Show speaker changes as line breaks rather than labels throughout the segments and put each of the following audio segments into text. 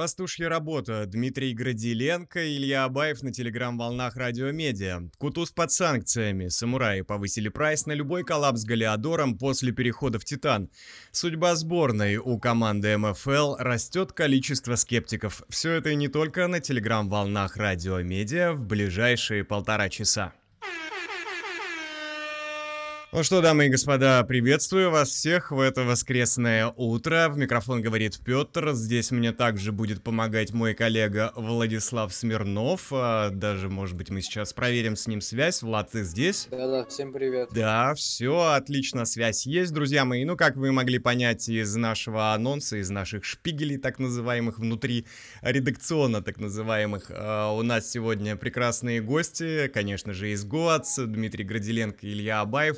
Пастушья работа. Дмитрий Градиленко, Илья Абаев на телеграм-волнах Радиомедиа. Кутуз под санкциями. Самураи повысили прайс на любой коллапс с Галиадором после перехода в Титан. Судьба сборной. У команды МФЛ растет количество скептиков. Все это и не только на телеграм-волнах Радиомедиа в ближайшие полтора часа. Ну что, дамы и господа, приветствую вас всех в это воскресное утро. В микрофон говорит Петр. Здесь мне также будет помогать мой коллега Владислав Смирнов. А, даже, может быть, мы сейчас проверим с ним связь. Влад, ты здесь?
Да-да, всем привет.
Да, все, отлично, связь есть, друзья мои. Ну, как вы могли понять из нашего анонса, из наших шпигелей, так называемых, внутри редакционно так называемых, а, у нас сегодня прекрасные гости, конечно же, из ГОАЦ, Дмитрий Градиленко и Илья Абаев.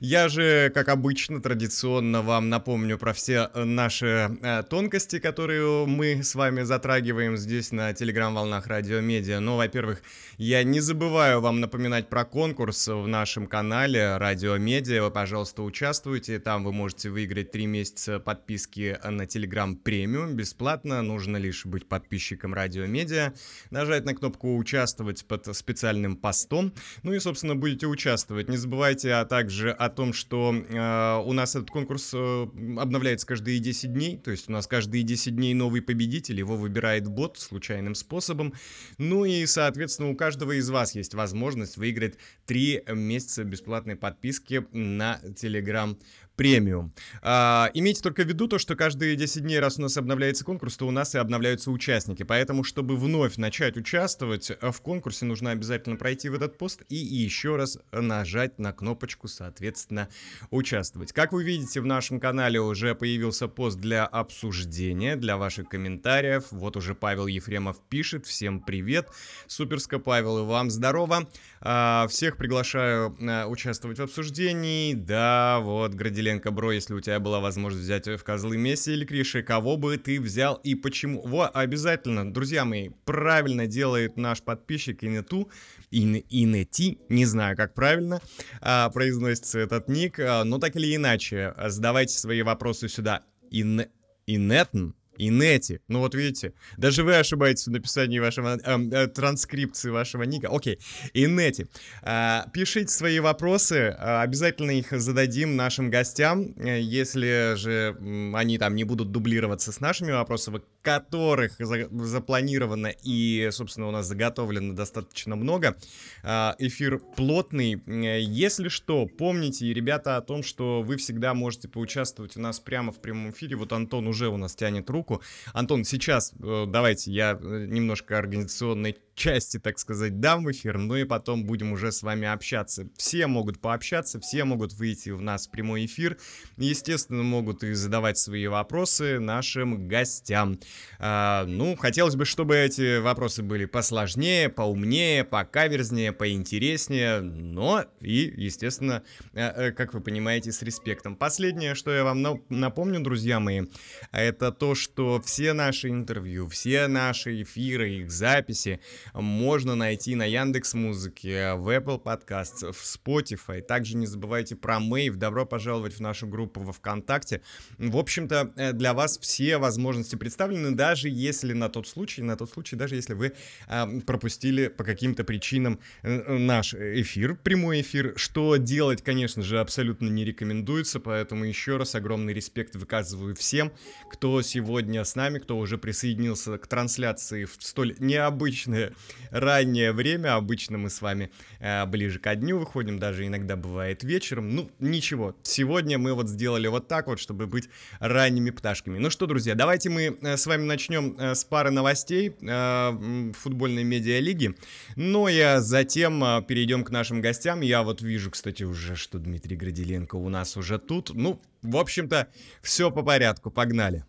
Я же, как обычно, традиционно вам напомню про все э, наши э, тонкости, которые мы с вами затрагиваем здесь на телеграм-волнах Радио Медиа. Ну, во-первых, я не забываю вам напоминать про конкурс в нашем канале Радио Медиа. Вы, пожалуйста, участвуйте. Там вы можете выиграть 3 месяца подписки на Телеграм премиум бесплатно. Нужно лишь быть подписчиком Радио Медиа, нажать на кнопку «Участвовать» под специальным постом. Ну и, собственно, будете участвовать. Не забывайте, а также также о том, что э, у нас этот конкурс э, обновляется каждые 10 дней, то есть у нас каждые 10 дней новый победитель, его выбирает бот случайным способом. Ну и, соответственно, у каждого из вас есть возможность выиграть 3 месяца бесплатной подписки на Telegram премиум. А, имейте только в виду то, что каждые 10 дней, раз у нас обновляется конкурс, то у нас и обновляются участники. Поэтому, чтобы вновь начать участвовать в конкурсе, нужно обязательно пройти в этот пост и еще раз нажать на кнопочку, соответственно, участвовать. Как вы видите, в нашем канале уже появился пост для обсуждения, для ваших комментариев. Вот уже Павел Ефремов пишет. Всем привет. Суперско, Павел, и вам здорово. А, всех приглашаю а, участвовать в обсуждении. Да, вот, Градиент Ленка Бро, если у тебя была возможность взять в козлы Месси или Криши, кого бы ты взял и почему? Во, обязательно, друзья мои, правильно делает наш подписчик Инету, Ин, Инети, не знаю, как правильно а, произносится этот ник, а, но так или иначе, задавайте свои вопросы сюда. Ин, Инетн, Инети. Ну вот видите, даже вы ошибаетесь в написании вашего э, э, транскрипции вашего ника. Окей, Инети. Э, пишите свои вопросы, э, обязательно их зададим нашим гостям. Э, если же они там не будут дублироваться с нашими вопросами, которых за, запланировано и, собственно, у нас заготовлено достаточно много. Э, эфир плотный. Если что, помните, ребята, о том, что вы всегда можете поучаствовать у нас прямо в прямом эфире. Вот Антон уже у нас тянет руку. Антон, сейчас э, давайте я э, немножко организационной части, так сказать, дам в эфир, ну и потом будем уже с вами общаться. Все могут пообщаться, все могут выйти в нас в прямой эфир. Естественно, могут и задавать свои вопросы нашим гостям. А, ну, хотелось бы, чтобы эти вопросы были посложнее, поумнее, покаверзнее, поинтереснее, но и, естественно, э, как вы понимаете, с респектом. Последнее, что я вам напомню, друзья мои, это то, что все наши интервью, все наши эфиры, их записи можно найти на Яндекс Музыке, в Apple Podcasts, в Spotify. Также не забывайте про Мэйв. Добро пожаловать в нашу группу во ВКонтакте. В общем-то, э, для вас все возможности представлены, даже если на тот случай, на тот случай, даже если вы э, пропустили по каким-то причинам э, наш эфир, прямой эфир, что делать, конечно же, абсолютно не рекомендуется, поэтому еще раз огромный респект выказываю всем, кто сегодня с нами, кто уже присоединился к трансляции в столь необычное раннее время. Обычно мы с вами э, ближе ко дню выходим, даже иногда бывает вечером. Ну, ничего. Сегодня мы вот сделали вот так вот, чтобы быть ранними пташками. Ну что, друзья, давайте мы э, с вами начнем э, с пары новостей э, футбольной медиалиги. Ну и затем э, перейдем к нашим гостям. Я вот вижу, кстати, уже, что Дмитрий Градиленко у нас уже тут. Ну, в общем-то, все по порядку. Погнали.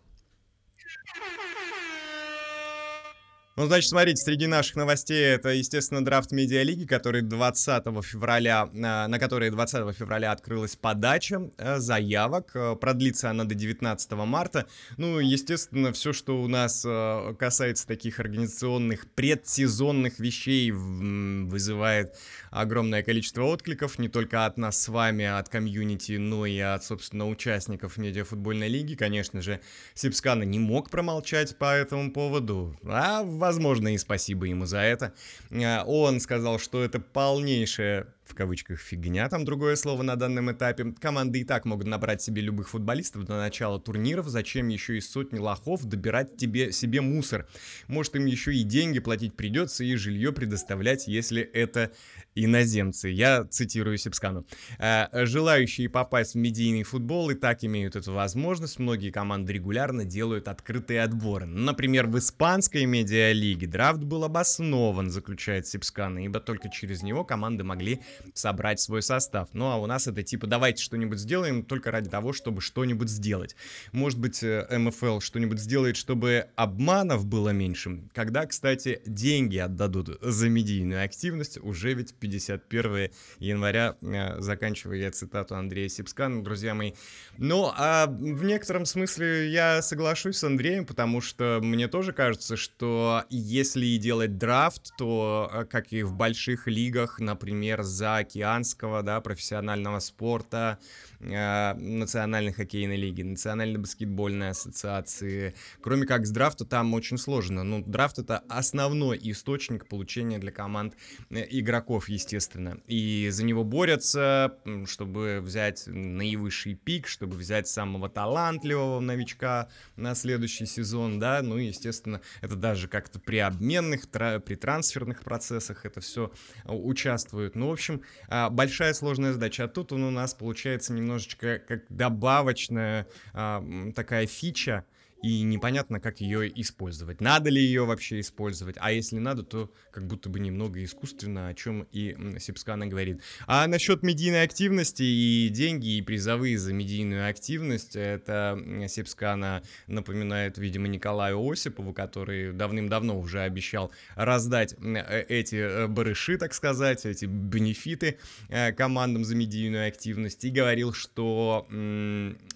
Ну, значит, смотрите, среди наших новостей это, естественно, драфт медиалиги, который 20 февраля, а, на который 20 февраля открылась подача э, заявок. Э, продлится она до 19 марта. Ну, естественно, все, что у нас э, касается таких организационных предсезонных вещей, вызывает огромное количество откликов, не только от нас с вами, от комьюнити, но и от, собственно, участников медиафутбольной лиги. Конечно же, Сипскана не мог промолчать по этому поводу, а возможно, и спасибо ему за это. А, он сказал, что это полнейшая в кавычках фигня, там другое слово на данном этапе. Команды и так могут набрать себе любых футболистов до начала турниров, зачем еще из сотни лохов добирать тебе, себе мусор? Может им еще и деньги платить придется и жилье предоставлять, если это иноземцы. Я цитирую Сипскану. «Э, желающие попасть в медийный футбол и так имеют эту возможность. Многие команды регулярно делают открытые отборы. Например, в испанской медиалиге драфт был обоснован, заключает Сипскана, ибо только через него команды могли собрать свой состав. Ну а у нас это типа давайте что-нибудь сделаем только ради того, чтобы что-нибудь сделать. Может быть, э, МФЛ что-нибудь сделает, чтобы обманов было меньше. Когда, кстати, деньги отдадут за медийную активность, уже ведь 51 января, э, заканчивая я цитату Андрея Сипскана, друзья мои. Ну, а в некотором смысле я соглашусь с Андреем, потому что мне тоже кажется, что если делать драфт, то, э, как и в больших лигах, например, за океанского, да, профессионального спорта, Национальной хоккейной лиги, Национальной баскетбольной ассоциации. Кроме как с драфта там очень сложно. Ну, драфт это основной источник получения для команд э, игроков, естественно. И за него борются, чтобы взять наивысший пик, чтобы взять самого талантливого новичка на следующий сезон, да, ну естественно, это даже как-то при обменных, при трансферных процессах это все э, участвует. Ну, в общем, а, большая сложная задача. А тут он у нас получается немножечко как добавочная а, такая фича, и непонятно, как ее использовать. Надо ли ее вообще использовать, а если надо, то как будто бы немного искусственно, о чем и Сипскана говорит. А насчет медийной активности и деньги, и призовые за медийную активность, это Сипскана напоминает, видимо, Николаю Осипову, который давным-давно уже обещал раздать э, эти э, барыши, так сказать, эти бенефиты э, командам за медийную активность, и говорил, что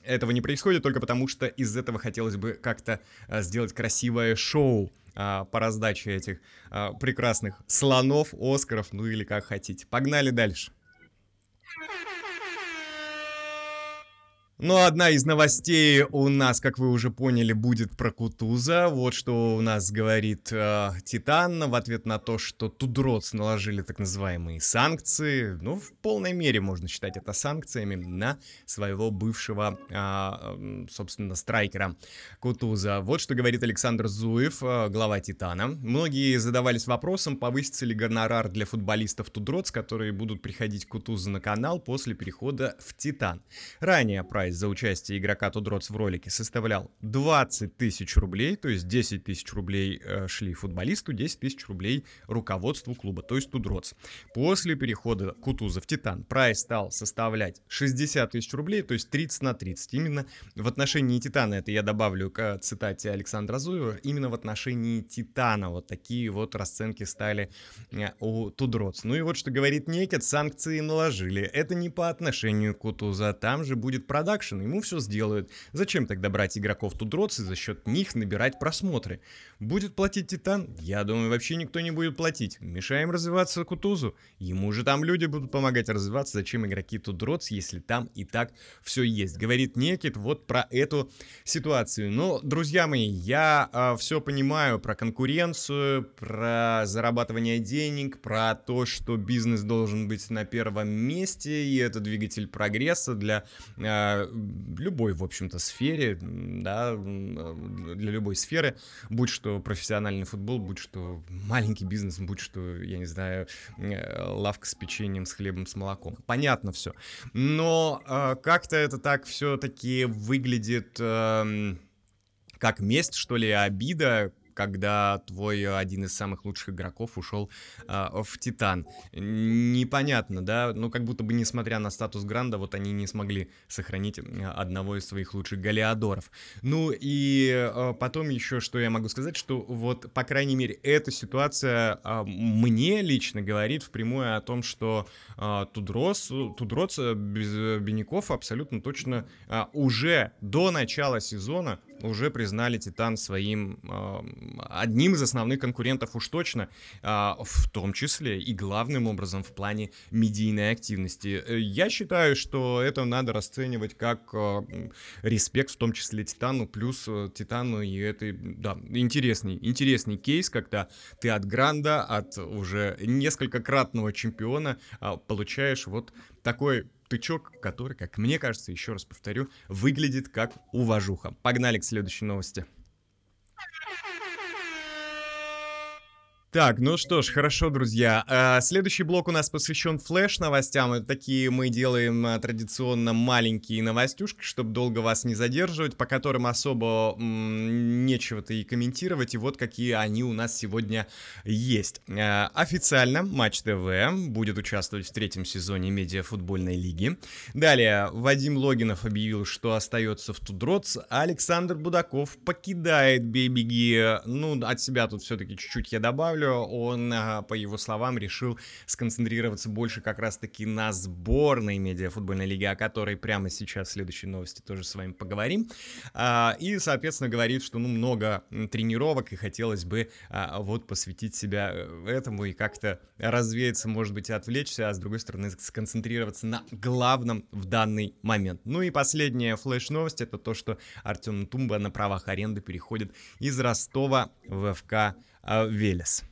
этого не происходит только потому, что из этого хотелось бы как-то а, сделать красивое шоу а, по раздаче этих а, прекрасных слонов, Оскаров, ну или как хотите. Погнали дальше. Ну, одна из новостей у нас, как вы уже поняли, будет про Кутуза. Вот что у нас говорит э, Титан в ответ на то, что Тудроц наложили так называемые санкции. Ну, в полной мере можно считать это санкциями на своего бывшего, э, собственно, страйкера Кутуза. Вот что говорит Александр Зуев, э, глава Титана. Многие задавались вопросом, повысится ли гонорар для футболистов 2DROTS, которые будут приходить Кутуза на канал после перехода в Титан. Ранее прайс прайс за участие игрока 2DROTS в ролике составлял 20 тысяч рублей, то есть 10 тысяч рублей э, шли футболисту, 10 тысяч рублей руководству клуба, то есть 2DROTS. После перехода Кутуза в Титан прайс стал составлять 60 тысяч рублей, то есть 30 на 30. Именно в отношении Титана, это я добавлю к цитате Александра Зуева, именно в отношении Титана вот такие вот расценки стали э, у 2DROTS. Ну и вот что говорит Некет, санкции наложили. Это не по отношению к Кутуза, там же будет продакшн, продакшн, ему все сделают. Зачем тогда брать игроков 2DROTS и за счет них набирать просмотры? Будет платить Титан? Я думаю, вообще никто не будет платить. Мешаем развиваться Кутузу. Ему же там люди будут помогать развиваться. Зачем игроки Тудроц, если там и так все есть? Говорит Некит вот про эту ситуацию. Но, друзья мои, я э, все понимаю про конкуренцию, про зарабатывание денег, про то, что бизнес должен быть на первом месте, и это двигатель прогресса для э, любой, в общем-то, сфере, да, для любой сферы, будь что профессиональный футбол, будь что маленький бизнес, будь что, я не знаю, э, лавка с печеньем, с хлебом, с молоком. Понятно все. Но э, как-то это так все-таки выглядит э, как месть, что ли, обида, когда твой один из самых лучших игроков ушел а, в Титан. Непонятно, да? Ну, как будто бы, несмотря на статус Гранда, вот они не смогли сохранить одного из своих лучших галеадоров. Ну, и а, потом еще, что я могу сказать, что вот, по крайней мере, эта ситуация а, мне лично говорит впрямую о том, что а, 2DROTS, 2DROTS без Беняков абсолютно точно а, уже до начала сезона уже признали Титан своим э, одним из основных конкурентов уж точно, э, в том числе и главным образом в плане медийной активности. Я считаю, что это надо расценивать как э, респект в том числе Титану, плюс э, Титану и это, да, интересный, интересный кейс, когда ты от Гранда, от уже несколько кратного чемпиона э, получаешь вот такой тычок, который, как мне кажется, еще раз повторю, выглядит как уважуха. Погнали к следующей новости. Так, ну что ж, хорошо, друзья. А, следующий блок у нас посвящен флеш-новостям. Такие мы делаем а, традиционно маленькие новостюшки, чтобы долго вас не задерживать, по которым особо нечего-то и комментировать. И вот какие они у нас сегодня есть. А, официально Матч ТВ будет участвовать в третьем сезоне медиафутбольной лиги. Далее, Вадим Логинов объявил, что остается в Тудроц. Александр Будаков покидает Бейбиги. Ну, от себя тут все-таки чуть-чуть я добавлю добавлю, он, по его словам, решил сконцентрироваться больше как раз-таки на сборной медиафутбольной лиги, о которой прямо сейчас в следующей новости тоже с вами поговорим. А, и, соответственно, говорит, что ну, много тренировок и хотелось бы а, вот посвятить себя э, этому и как-то развеяться, может быть, отвлечься, а с другой стороны сконцентрироваться на главном в данный момент. Ну и последняя флеш-новость, это то, что Артем Тумба на правах аренды переходит из Ростова в ФК а, Велес.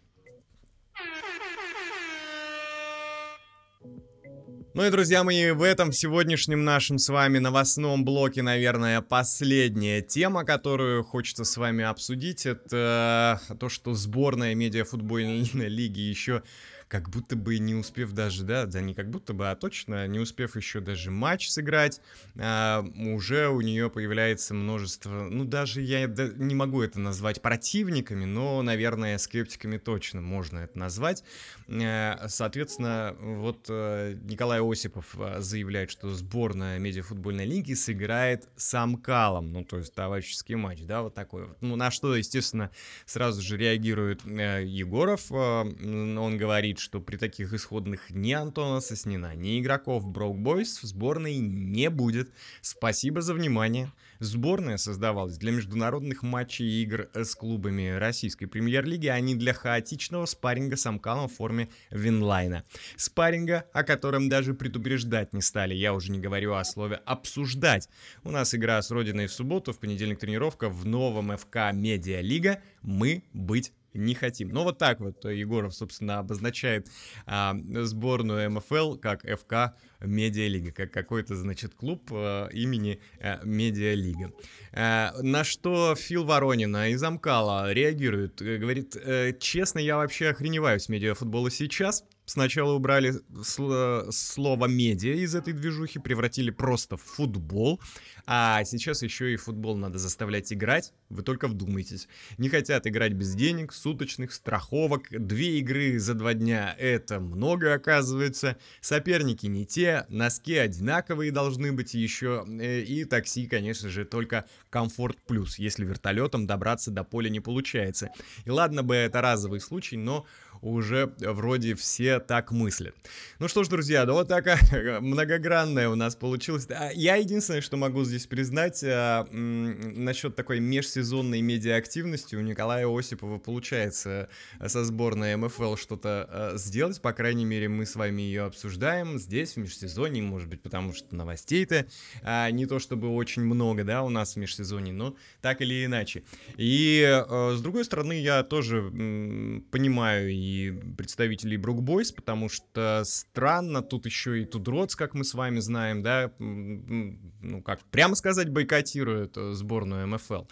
Ну и, друзья мои, в этом сегодняшнем нашем с вами новостном блоке, наверное, последняя тема, которую хочется с вами обсудить, это то, что сборная медиафутбольной лиги еще как будто бы не успев даже, да, да не как будто бы, а точно, не успев еще даже матч сыграть, а, уже у нее появляется множество, ну даже я не могу это назвать противниками, но, наверное, скептиками точно можно это назвать. А, соответственно, вот а, Николай Осипов а, заявляет, что сборная медиафутбольной лиги сыграет с Амкалом, ну то есть товарищеский матч, да, вот такой вот. Ну на что, естественно, сразу же реагирует э, Егоров, э, он говорит, говорит, что при таких исходных ни Антона Соснина, ни игроков Broke Boys в сборной не будет. Спасибо за внимание. Сборная создавалась для международных матчей и игр с клубами российской премьер-лиги, а не для хаотичного спарринга с Амкалом в форме винлайна. Спарринга, о котором даже предупреждать не стали, я уже не говорю о слове «обсуждать». У нас игра с Родиной в субботу, в понедельник тренировка в новом ФК Медиа Лига. Мы быть не хотим. Ну, вот так вот Егоров, собственно, обозначает а, сборную МФЛ как ФК Медиалига, как какой-то, значит, клуб а, имени а, Медиалига. А, на что Фил Воронин из Амкала реагирует, говорит, «Э, честно, я вообще охреневаю с медиафутбола сейчас, Сначала убрали сл- слово медиа из этой движухи, превратили просто в футбол, а сейчас еще и футбол надо заставлять играть, вы только вдумайтесь. Не хотят играть без денег, суточных, страховок, две игры за два дня — это много оказывается, соперники не те, носки одинаковые должны быть еще, э, и такси, конечно же, только комфорт плюс, если вертолетом добраться до поля не получается. И ладно бы это разовый случай, но уже вроде все так мыслят. Ну что ж, друзья, да вот такая многогранная у нас получилась. Я единственное, что могу здесь признать а, насчет такой межсезонной медиа-активности у Николая Осипова получается э, со сборной МФЛ что-то а, сделать, по крайней мере, мы с вами ее обсуждаем здесь, в межсезонье, может быть, потому что новостей-то а, не то чтобы очень много, да, у нас в межсезонье, но так или иначе. И а, с другой стороны, я тоже м, понимаю и представителей Брук Бойс, потому что странно, тут еще и Тудроц, как мы с вами знаем, да, ну как, прямо сказать, бойкотирует э, сборную МФЛ.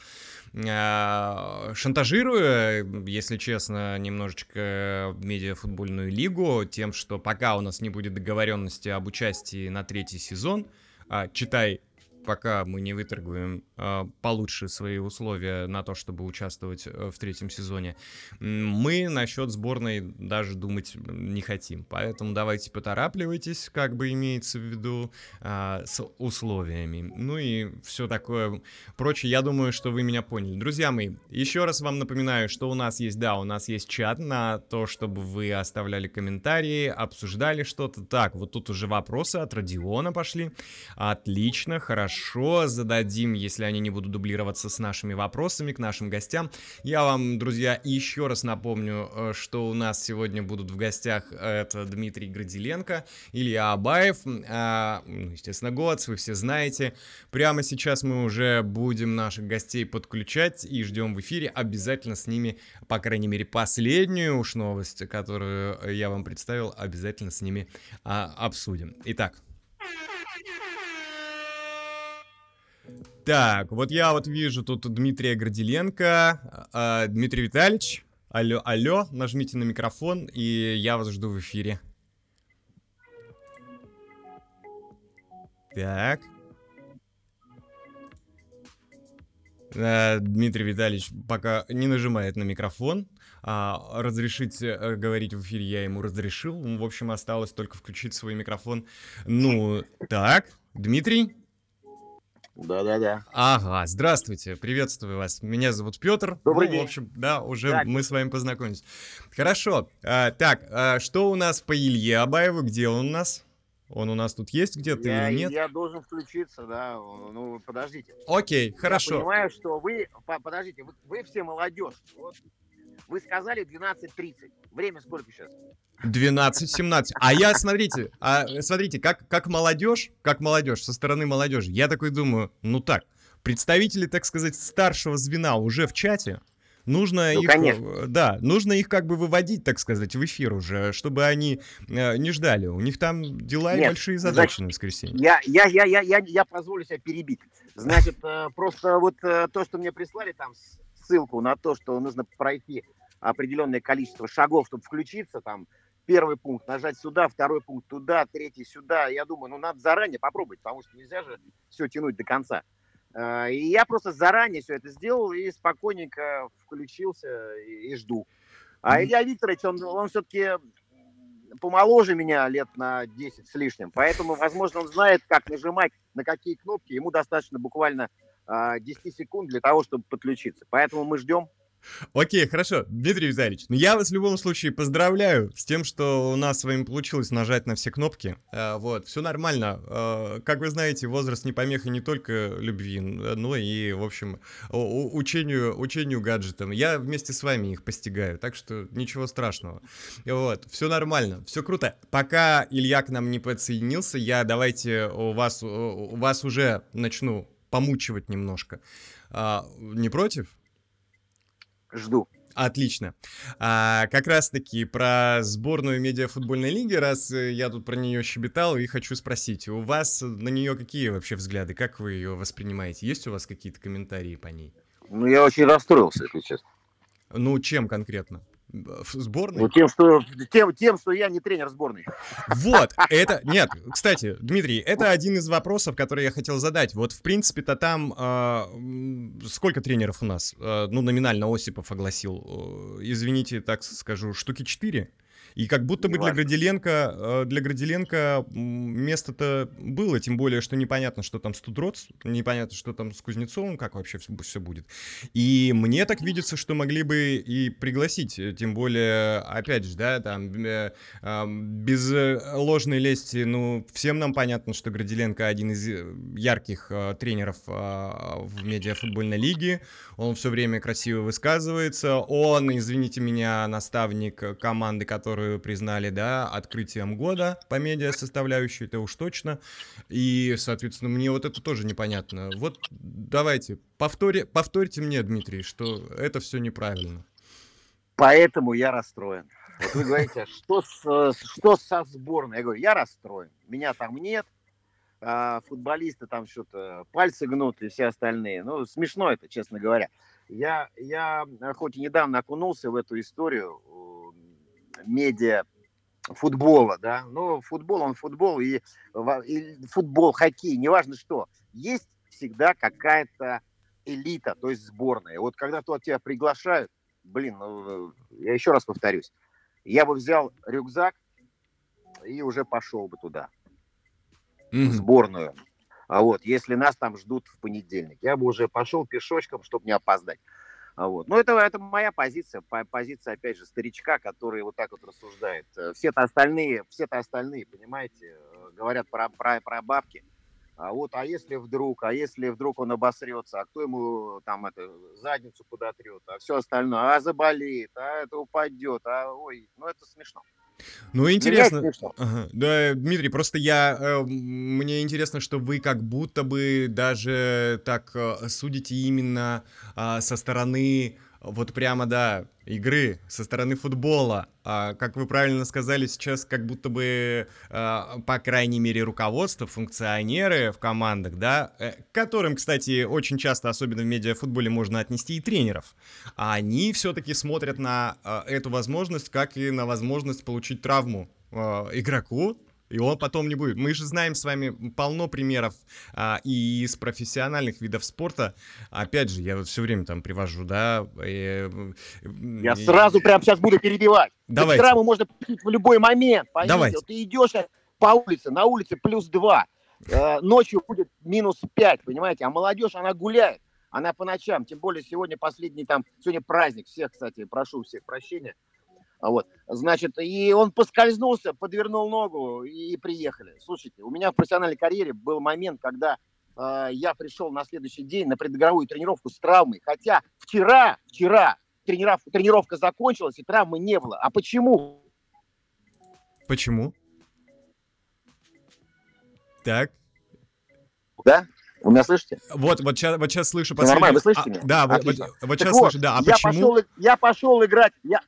А, шантажируя, если честно, немножечко медиафутбольную лигу тем, что пока у нас не будет договоренности об участии на третий сезон, а, читай пока мы не выторгуем э, получше свои условия на то, чтобы участвовать э, в третьем сезоне, мы насчет сборной даже думать не хотим. Поэтому давайте поторапливайтесь, как бы имеется в виду, э, с условиями. Ну и все такое прочее. Я думаю, что вы меня поняли. Друзья мои, еще раз вам напоминаю, что у нас есть, да, у нас есть чат на то, чтобы вы оставляли комментарии, обсуждали что-то. Так, вот тут уже вопросы от Родиона пошли. Отлично, хорошо, зададим, если они не будут дублироваться с нашими вопросами к нашим гостям. Я вам, друзья, еще раз напомню, э, что у нас сегодня будут в гостях это Дмитрий Градиленко, Илья Абаев, а, ну, естественно, Гоц, вы все знаете. Прямо сейчас мы уже будем наших гостей подключать и ждем в эфире обязательно с ними, по крайней мере, последнюю уж новость, которую я вам представил, обязательно с ними а, обсудим. Итак, Так, вот я вот вижу тут Дмитрия Горделенко. А, Дмитрий Витальевич, алло, алло, нажмите на микрофон, и я вас жду в эфире. Так. А, Дмитрий Витальевич пока не нажимает на микрофон. А, разрешить а, говорить в эфире я ему разрешил. В общем, осталось только включить свой микрофон. Ну, так, Дмитрий?
Да-да-да.
Ага, здравствуйте, приветствую вас. Меня зовут Петр.
Добрый
ну,
день.
В общем, да, уже
Так.
мы с вами познакомились. Хорошо. а, так, а, что у нас по Илье Абаеву? Где он у нас? Он у нас тут есть где-то
Я,
или нет?
я должен включиться, да. Ну, подождите.
Окей,
Я
хорошо.
понимаю, что вы... по- Подождите, вы, вы все молодежь. Вот вы сказали 12.30. Время сколько сейчас?
12-17. А я, смотрите, а, смотрите, как, как молодежь, как молодежь, со стороны молодежи, я такой думаю, ну так, представители, так сказать, старшего звена уже в чате, нужно
Ну,
их,
конечно.
э, да, нужно их как бы выводить, так сказать, в эфир уже, чтобы они э, не ждали. У них там дела и
Нет,
большие задачи на воскресенье.
Я, я, я, я, я, я позволю себя перебить. Значит, э, просто вот э, то, что мне прислали там ссылку на то, что нужно пройти определенное количество шагов, чтобы включиться, там, первый пункт нажать сюда, второй пункт туда, третий сюда. Я думаю, ну, надо заранее попробовать, потому что нельзя же все тянуть до конца. Э, И я просто заранее все это сделал и спокойненько включился и, и жду. А. Илья Викторович, он, он все-таки помоложе меня лет на 10 с лишним, поэтому, возможно, он знает, как нажимать на какие кнопки. Ему достаточно буквально а, 10 секунд для того, чтобы подключиться. Поэтому мы ждем.
Окей, хорошо. Дмитрий Витальевич, ну я вас в любом случае поздравляю с тем, что у нас с вами получилось нажать на все кнопки. Э, вот, все нормально. Э, как вы знаете, возраст не помеха не только любви, н- но и, в общем, учению, учению гаджетам. Я вместе с вами их постигаю, так что ничего страшного. Вот, все нормально, все круто. Пока Илья к нам не подсоединился, я давайте у вас, у вас уже начну помучивать немножко. А, не против?
Жду.
Отлично. А, как раз-таки про сборную медиафутбольной лиги, раз э, я тут про нее щебетал, и хочу спросить, у вас на нее какие вообще взгляды, как вы ее воспринимаете? Есть у вас какие-то комментарии по ней?
Ну, я очень расстроился, если честно.
Ну, чем конкретно? В сборной?
Ну, тем, что, тем, тем, что я не тренер сборной.
Вот, это, нет, кстати, Дмитрий, это один из вопросов, который я хотел задать. Вот, в принципе-то там, м, сколько тренеров у нас? А, ну, номинально Осипов огласил, э, извините, так скажу, штуки 4. И как будто бы для. Градиленко, э, для Градиленко место-то было, тем более, что непонятно, что там с Тудроц, непонятно, что там с Кузнецовым, как вообще все будет. И мне так видится, что могли бы и пригласить, э, тем более, опять же, да, там, ам, без э, ложной лести, ну, всем нам понятно, что Градиленко один из ярких тренеров в медиафутбольной лиге, он все время красиво высказывается, он, извините меня, наставник команды, которую признали, да, открытием года по медиа составляющей, это уж точно, и, соответственно, мне вот это тоже непонятно. Вот давайте, повтори, повторите мне, Дмитрий, что это все неправильно.
Поэтому я расстроен. Вот вы говорите, «А что, с, что со сборной? Я говорю, я расстроен. Меня там нет. а, футболисты там что-то пальцы гнут и все остальные. Ну, смешно это, честно говоря. Я, я э, хоть и недавно окунулся в эту историю медиа футбола, да, но футбол, он футбол, и, и футбол, хоккей, неважно что. Есть всегда какая-то элита, то есть сборная. Вот когда туда тебя приглашают, блин, ну, я еще раз повторюсь, я бы взял рюкзак и уже пошел бы туда, в сборную. А вот, если нас там ждут в понедельник, я бы уже пошел пешочком, чтобы не опоздать. А вот. Но это, это моя позиция, позиция, опять же, старичка, который вот так вот рассуждает. Э, все-то остальные, все-то остальные, понимаете, э, говорят про, про, про бабки. А вот, а если вдруг, а если вдруг он обосрется, а кто ему там это задницу подотрет, а все остальное, а заболеет, а это упадет, а ой, ну это смешно.
Ну, интересно. Ага. Да, Дмитрий, просто я... Э, мне интересно, что вы как будто бы даже так э, судите именно э, со стороны вот прямо, да, игры со стороны футбола. А, как вы правильно сказали, сейчас как будто бы, а, по крайней мере, руководство, функционеры в командах, да, э, которым, кстати, очень часто, особенно в медиафутболе, можно отнести и тренеров, они все-таки смотрят на а, эту возможность, как и на возможность получить травму а, игроку, и он потом не будет. Мы же знаем с вами полно примеров а, и из профессиональных видов спорта. Опять же, я вот все время там привожу, да. И,
я и... сразу прям сейчас буду перебивать.
Давай.
Травму можно в любой момент. Давайте. Вот ты идешь по улице, на улице плюс два, э, ночью будет минус пять, понимаете? А молодежь, она гуляет, она по ночам. Тем более сегодня последний там, сегодня праздник. Всех, кстати, прошу всех прощения. Вот, значит, и он поскользнулся, подвернул ногу и приехали. Слушайте, у меня в профессиональной карьере был момент, когда э, я пришел на следующий день на предыгровую тренировку с травмой, хотя вчера, вчера тренировка, тренировка закончилась и травмы не было. А почему?
Почему? Так.
Да? Вы меня слышите?
Вот, вот сейчас, вот сейчас слышу.
Последний... Нормально, вы слышите а, меня?
Да, вот, вот, вот сейчас вот, слышу, да. А
я
почему?
Пошел, я пошел играть, я,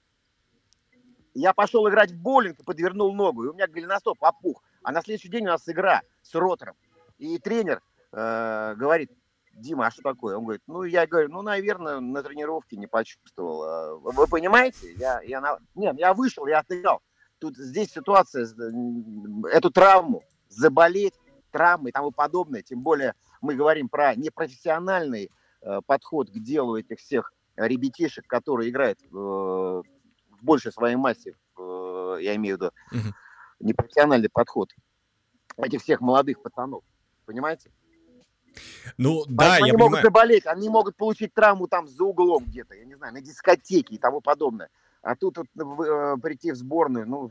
я пошел играть в боулинг и подвернул ногу, и у меня голеностоп опух. А на следующий день у нас игра с ротором. И тренер э, говорит, Дима, а что такое? Он говорит, ну, я говорю, ну, наверное, на тренировке не почувствовал. А вы понимаете? Я, я на... Нет, я вышел, я отыграл. Тут здесь ситуация, эту травму, заболеть, травмы и тому подобное, тем более мы говорим про непрофессиональный э, подход к делу этих всех ребятишек, которые играют э, в большей своей массе, э, я имею в виду, угу. непрофессиональный подход этих всех молодых пацанов. Понимаете?
Ну, да,
они
я
могут
понимаю.
заболеть, они могут получить травму там за углом где-то, я не знаю, на дискотеке и тому подобное. А тут вот, э, прийти в сборную, ну,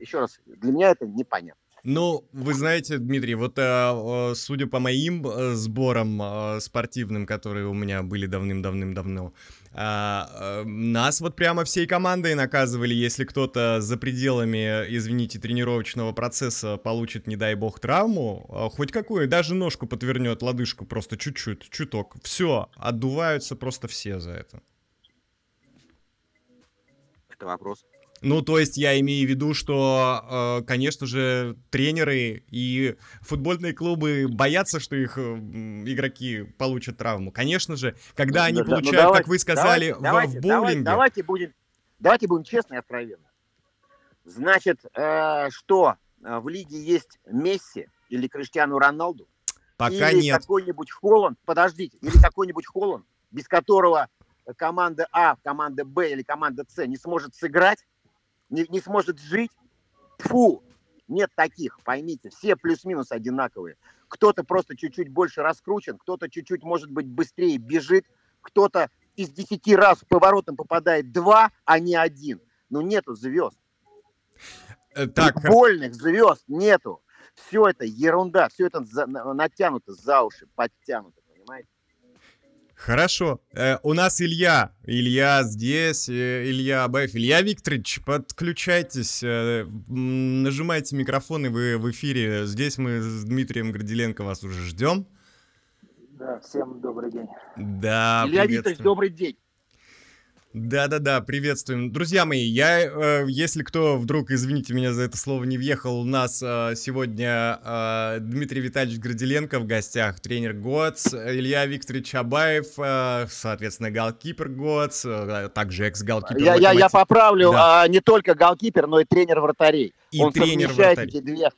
еще раз, для меня это непонятно.
Ну, вы знаете, Дмитрий, вот э, судя по моим э, сборам э, спортивным, которые у меня были давным-давным-давно, а, нас вот прямо всей командой наказывали, если кто-то за пределами, извините, тренировочного процесса получит, не дай бог, травму, хоть какую, даже ножку подвернет, лодыжку просто чуть-чуть, чуток. Все, отдуваются просто все за это.
Это вопрос.
Ну, то есть я имею в виду, что, э, конечно же, тренеры и футбольные клубы боятся, что их игроки получат травму. Конечно же, когда ну, они да, получают, ну, давайте, как вы сказали, давайте, в, в боулинге...
Давайте, давайте, будем, давайте будем честны и откровенны. Значит, э, что э, в лиге есть Месси или Криштиану Роналду?
Пока
или
нет.
какой-нибудь Холланд, подождите, или какой-нибудь Холланд, без которого команда А, команда Б или команда С не сможет сыграть, не, не сможет жить. Фу, нет таких, поймите, все плюс-минус одинаковые. Кто-то просто чуть-чуть больше раскручен, кто-то чуть-чуть, может быть, быстрее бежит, кто-то из десяти раз в поворотом попадает два, а не один. Ну, нету звезд.
Э, так.
Больных звезд нету. Все это ерунда, все это натянуто за уши, подтянуто?
Хорошо. Э, у нас Илья. Илья здесь, э, Илья Абаев. Илья Викторович, подключайтесь, э, нажимайте микрофон, и вы в эфире. Здесь мы с Дмитрием Горделенко вас уже ждем.
Да, всем добрый день.
Да,
Илья Викторович, добрый день.
Да-да-да, приветствуем. Друзья мои, я, э, если кто вдруг, извините меня за это слово, не въехал, у нас э, сегодня э, Дмитрий Витальевич Градиленко в гостях, тренер ГОЦ, Илья Викторович Абаев, э, соответственно, голкипер ГОЦ, э, также экс-голкипер.
Я, я, я поправлю, да. а, не только голкипер, но и тренер вратарей.
И Он тренер вратарей.
Две...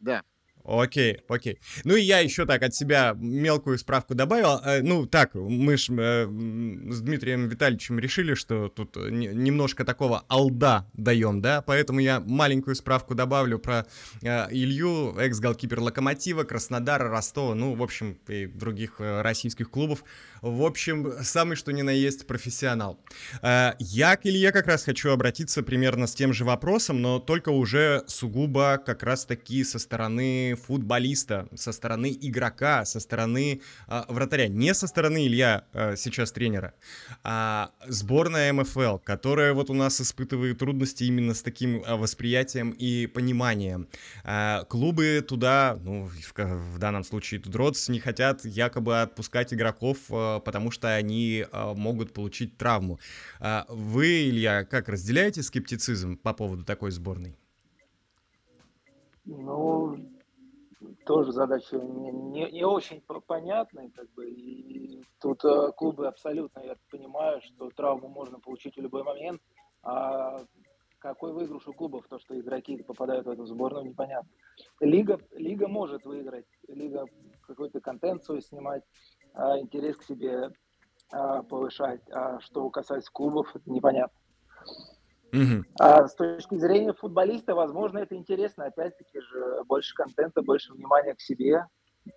Да.
Окей, окей. Ну и я еще так от себя мелкую справку добавил. Э, ну так, мы ж э, с Дмитрием Витальевичем решили, что тут немножко такого алда даем, да, поэтому я маленькую справку добавлю про э, Илью, экс-голкипер Локомотива, Краснодара, Ростова, ну, в общем, и других российских клубов. В общем, самый что ни на есть профессионал. Я к Илье как раз хочу обратиться примерно с тем же вопросом, но только уже сугубо как раз-таки со стороны футболиста, со стороны игрока, со стороны э, вратаря. Не со стороны Илья э, сейчас тренера, а сборная МФЛ, которая вот у нас испытывает трудности именно с таким э, восприятием и пониманием. Э, клубы туда, ну, в, в данном случае Тудротс, не хотят якобы отпускать игроков, э, потому что они э, могут получить травму. Э, вы, Илья, как разделяете скептицизм по поводу такой сборной?
Ну, тоже задача не, не, не очень понятная, как бы, и тут э, клубы абсолютно, я понимаю, что травму можно получить в любой момент, а какой выигрыш у клубов, то, что игроки попадают в эту сборную, непонятно. Лига, лига может выиграть, лига какую-то контенцию снимать, а интерес к себе а, повышать, а что касается клубов, непонятно. Угу. А с точки зрения футболиста, возможно, это интересно. Опять-таки же, больше контента, больше внимания к себе.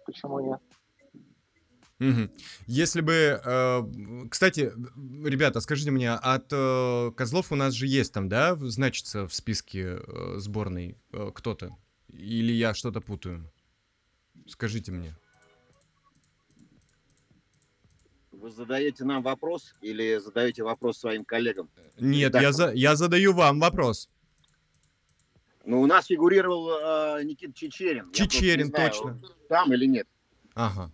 Почему нет?
Угу. Если бы, э, кстати, ребята, скажите мне, от э, Козлов у нас же есть там, да, значится в списке э, сборной э, кто-то? Или я что-то путаю? Скажите мне.
Вы задаете нам вопрос или задаете вопрос своим коллегам?
Нет, я, за, я задаю вам вопрос.
Ну, у нас фигурировал э, Никита Чечерин.
Чечерин, знаю, точно.
Там или нет.
Ага.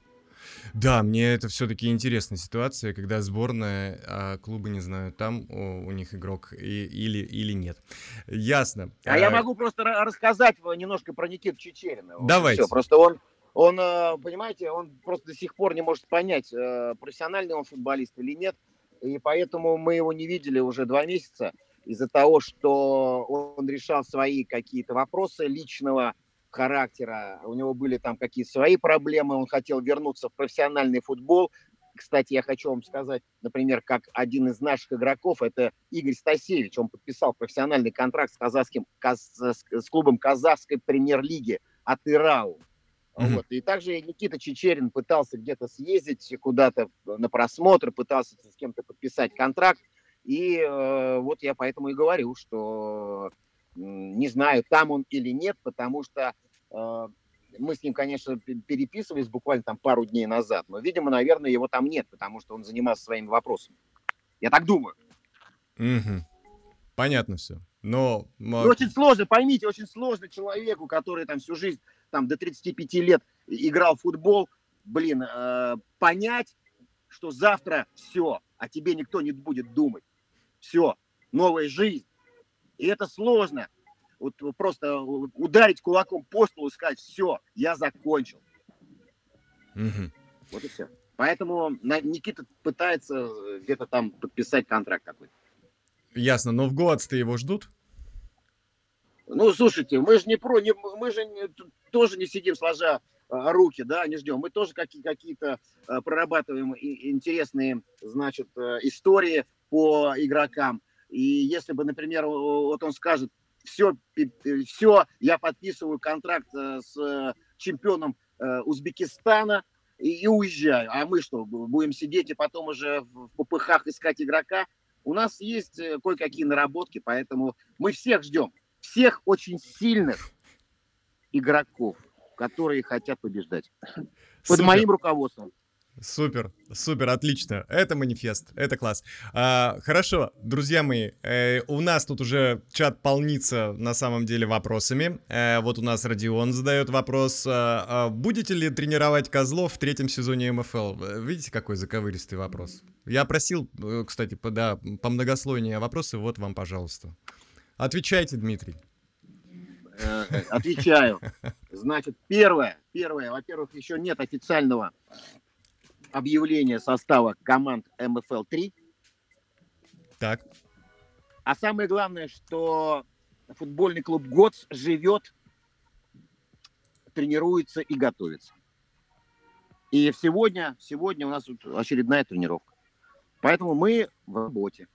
Да, мне это все-таки интересная ситуация, когда сборная, а клубы не знаю, там у, у них игрок и, или, или нет. Ясно.
А, а я могу просто рассказать немножко про Никиту Чечерина.
Давайте.
Все, просто он он, э, понимаете, он просто до сих пор не может понять, э, профессиональный он футболист или нет. И поэтому мы его не видели уже два месяца из-за того, что он решал свои какие-то вопросы личного характера. У него были там какие-то свои проблемы. Он хотел вернуться в профессиональный футбол. Кстати, я хочу вам сказать, например, как один из наших игроков, это Игорь Стасевич. Он подписал профессиональный контракт с, казахским, с клубом казахской премьер-лиги от Ирау. Mm-hmm. Вот. И также Никита Чечерин пытался где-то съездить куда-то на просмотр, пытался с кем-то подписать контракт. И э, вот я поэтому и говорю, что э, не знаю, там он или нет, потому что э, мы с ним, конечно, переписывались буквально там пару дней назад, но, видимо, наверное, его там нет, потому что он занимался своими вопросами. Я так думаю.
Угу. Понятно все. Но...
Ну, очень сложно, поймите, очень сложно человеку, который там всю жизнь там до 35 лет играл в футбол, блин, э, понять, что завтра все, о тебе никто не будет думать. Все, новая жизнь. И это сложно. Вот просто ударить кулаком по столу и сказать, все, я закончил. Угу. Вот и все. Поэтому Никита пытается где-то там подписать контракт какой-то.
Ясно, но в год-то его ждут?
Ну, слушайте, мы же не про, не, мы же не, тоже не сидим сложа а, руки, да, не ждем. Мы тоже какие, какие-то а, прорабатываем интересные, значит, э, истории по игрокам. И если бы, например, вот он скажет, все, все, я подписываю контракт э, с чемпионом э, Узбекистана и, и уезжаю. А мы что, будем сидеть и потом уже в попыхах искать игрока? У нас есть кое-какие наработки, поэтому мы всех ждем всех очень сильных игроков, которые хотят побеждать. Под моим руководством.
Супер, супер, отлично. Это манифест, это класс. А, хорошо, друзья мои, э, у нас тут уже чат полнится на самом деле вопросами. Э, вот у нас Родион задает вопрос. А, а будете ли тренировать Козлов в третьем сезоне МФЛ? Видите, какой заковыристый вопрос? Я просил, э, кстати, по, да, по многослойнее вопросы, вот вам, пожалуйста. Отвечайте, Дмитрий.
Э, отвечаю. Значит, первое, первое, во-первых, еще нет официального объявления состава команд МФЛ-3.
Так.
А самое главное, что футбольный клуб ГОЦ живет тренируется и готовится. И сегодня, сегодня у нас очередная тренировка. Поэтому мы в работе.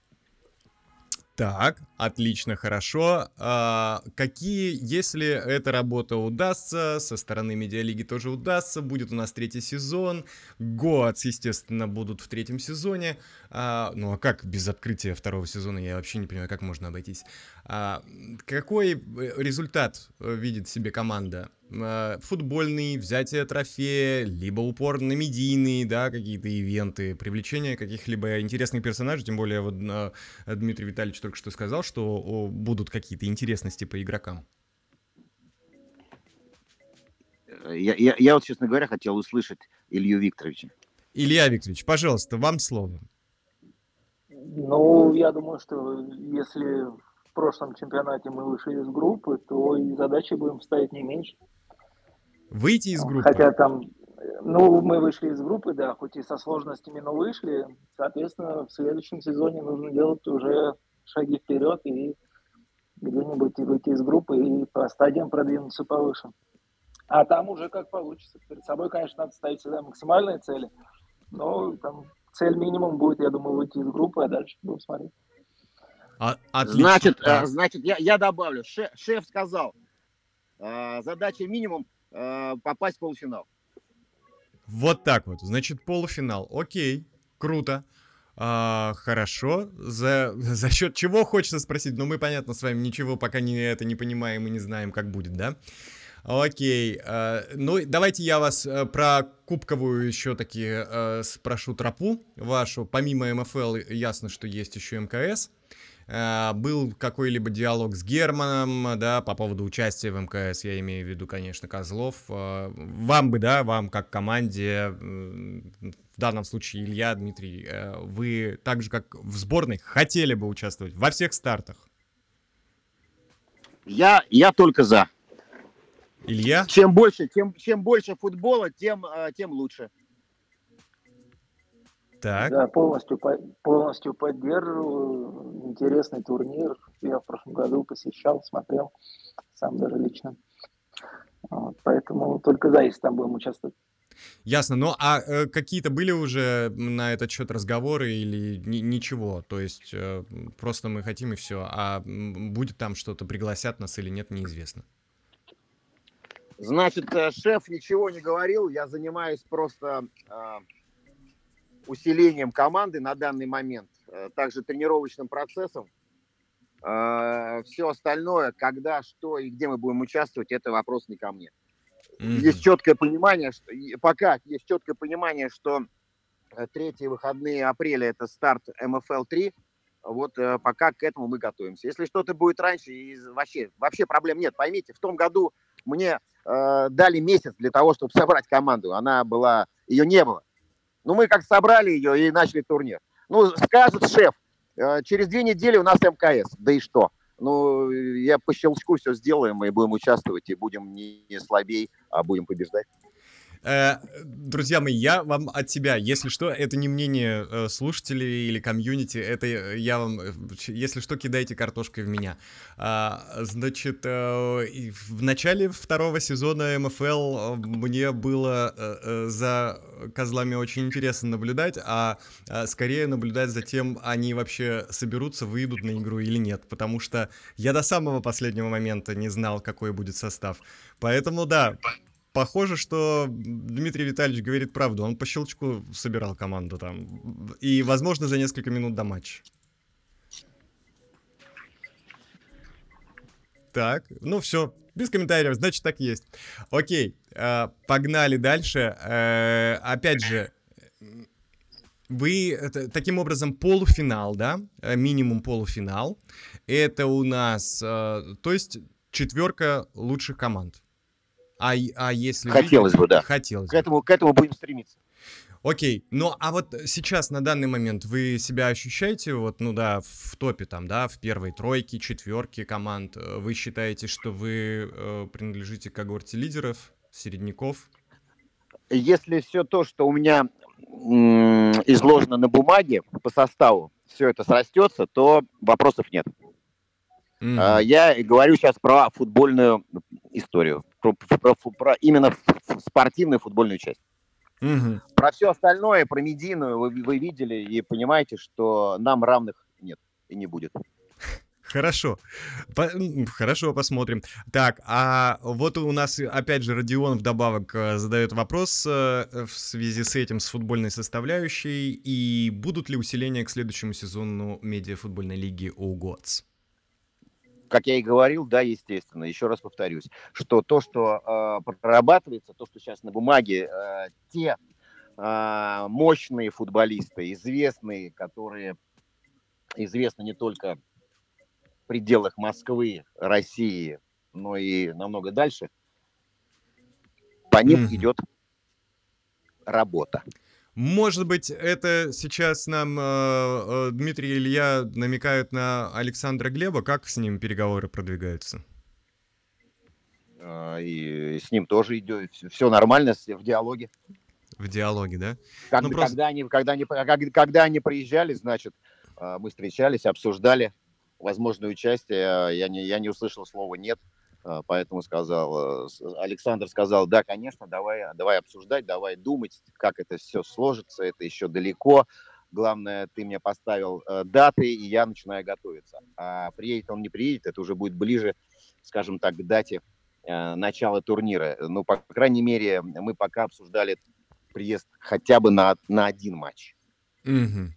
Так, отлично, хорошо. А, какие, если эта работа удастся, со стороны медиалиги тоже удастся, будет у нас третий сезон, Гоатс, естественно, будут в третьем сезоне. А, ну а как без открытия второго сезона, я вообще не понимаю, как можно обойтись. А, какой э, результат э, видит себе команда? Э, футбольный, взятие трофея, либо упор на медийные, да, какие-то ивенты, привлечение каких-либо интересных персонажей, тем более вот э, Дмитрий Витальевич только что сказал, что будут какие-то интересности по игрокам.
Я, я, я вот, честно говоря, хотел услышать Илью Викторовича.
Илья Викторович, пожалуйста, вам слово.
Ну, я думаю, что если в прошлом чемпионате мы вышли из группы, то и задачи будем ставить не меньше.
Выйти из группы?
Хотя там, ну, мы вышли из группы, да, хоть и со сложностями, но вышли. Соответственно, в следующем сезоне нужно делать уже шаги вперед и где-нибудь выйти из группы и по стадиям продвинуться повыше. А там уже как получится. Перед собой, конечно, надо ставить всегда максимальные цели, но там цель минимум будет, я думаю, выйти из группы, а дальше будем смотреть.
А, значит, а. значит, я, я добавлю. Шеф, шеф сказал, э, задача минимум Э, попасть в полуфинал.
Вот так вот. Значит, полуфинал. Окей, круто. А, хорошо. За, за счет чего хочется спросить? Ну, мы, понятно, с вами ничего пока не, это не понимаем и не знаем, как будет, да? Окей. А, ну, давайте я вас а, про кубковую еще таки а, спрошу тропу вашу. Помимо МФЛ, ясно, что есть еще МКС. Э, был какой-либо диалог с Германом, да, по поводу участия в МКС, я имею в виду, конечно, Козлов. Э, вам бы, да, вам как команде, в данном случае Илья, Дмитрий, э, вы так же, как в сборной, хотели бы участвовать во всех стартах?
Я, я только за.
Илья?
Чем больше, тем, чем больше футбола, тем, тем лучше.
Так. Да, полностью, полностью поддерживаю. Интересный турнир. Я в прошлом году посещал, смотрел, сам даже лично. Вот, поэтому только за, если там будем участвовать.
Ясно. Ну, а э, какие-то были уже на этот счет разговоры или ни- ничего? То есть э, просто мы хотим и все. А будет там что-то, пригласят нас или нет, неизвестно.
Значит, э, шеф ничего не говорил. Я занимаюсь просто э, усилением команды на данный момент, э, также тренировочным процессом. Э, Все остальное, когда, что и где мы будем участвовать, это вопрос не ко мне. Mm-hmm. Есть четкое понимание, что пока есть четкое понимание, что э, третьи выходные апреля это старт МФЛ 3. Вот пока к этому мы готовимся. Если что-то будет раньше, и вообще, вообще проблем нет. Поймите, в том году мне э, дали месяц для того, чтобы собрать команду. Она была, ее не было. Ну, мы как собрали ее и начали турнир. Ну, скажет шеф, э, через две недели у нас МКС. Да и что? Ну, я по щелчку все сделаем, и будем участвовать, и будем не слабей, а будем побеждать.
Э, друзья мои, я вам от себя, если что, это не мнение э, слушателей или комьюнити, это я вам, э, если что, кидайте картошкой в меня. А, значит, в начале второго сезона МФЛ мне было за козлами очень интересно наблюдать, а скорее наблюдать за тем, они вообще соберутся, выйдут на игру или нет, потому что я до самого последнего момента не знал, какой будет состав. Поэтому да, похоже, что Дмитрий Витальевич говорит правду. Он по щелчку собирал команду там. И, возможно, за несколько минут до матча. Так, ну все, без комментариев, значит так есть. Окей, э, погнали дальше. Э, опять же, вы это, таким образом полуфинал, да, э, минимум полуфинал. Это у нас, э, то есть четверка лучших команд. А, а если...
Хотелось бы, да.
Хотелось
к этому, к этому будем стремиться.
Окей, ну а вот сейчас, на данный момент, вы себя ощущаете, вот, ну да, в топе там, да, в первой тройке, четверке команд? Вы считаете, что вы э, принадлежите к когорте лидеров, середняков?
Если все то, что у меня м- изложено на бумаге по составу, все это срастется, то вопросов нет. Mm-hmm. Я говорю сейчас про футбольную историю. Про, про, про именно спортивную футбольную часть. Угу. Про все остальное, про медийную вы, вы видели и понимаете, что нам равных нет и не будет.
Хорошо. По хорошо, посмотрим. Так, а вот у нас опять же Родион вдобавок э, задает вопрос э, в связи с этим, с футбольной составляющей. И будут ли усиления к следующему сезону медиафутбольной лиги ОГОЦ?
Как я и говорил, да, естественно. Еще раз повторюсь, что то, что э, прорабатывается, то, что сейчас на бумаге, э, те э, мощные футболисты, известные, которые известны не только пределах Москвы, России, но и намного дальше, по ним mm. идет работа.
Может быть, это сейчас нам э, э, Дмитрий и Илья намекают на Александра Глеба, как с ним переговоры продвигаются?
А, и с ним тоже идет все нормально, в диалоге.
В диалоге, да?
Как, ну, просто... когда, они, когда, они, когда они приезжали, значит, а, мы встречались, обсуждали возможное участие. Я не, я не услышал слова «нет», а, поэтому сказал, э, Александр сказал, да, конечно, давай, давай обсуждать, давай думать, как это все сложится, это еще далеко. Главное, ты мне поставил э, даты, и я начинаю готовиться. А приедет он, не приедет, это уже будет ближе, скажем так, к дате э, начала турнира. Ну, по крайней мере, мы пока обсуждали приезд хотя бы на, на один матч.
Угу.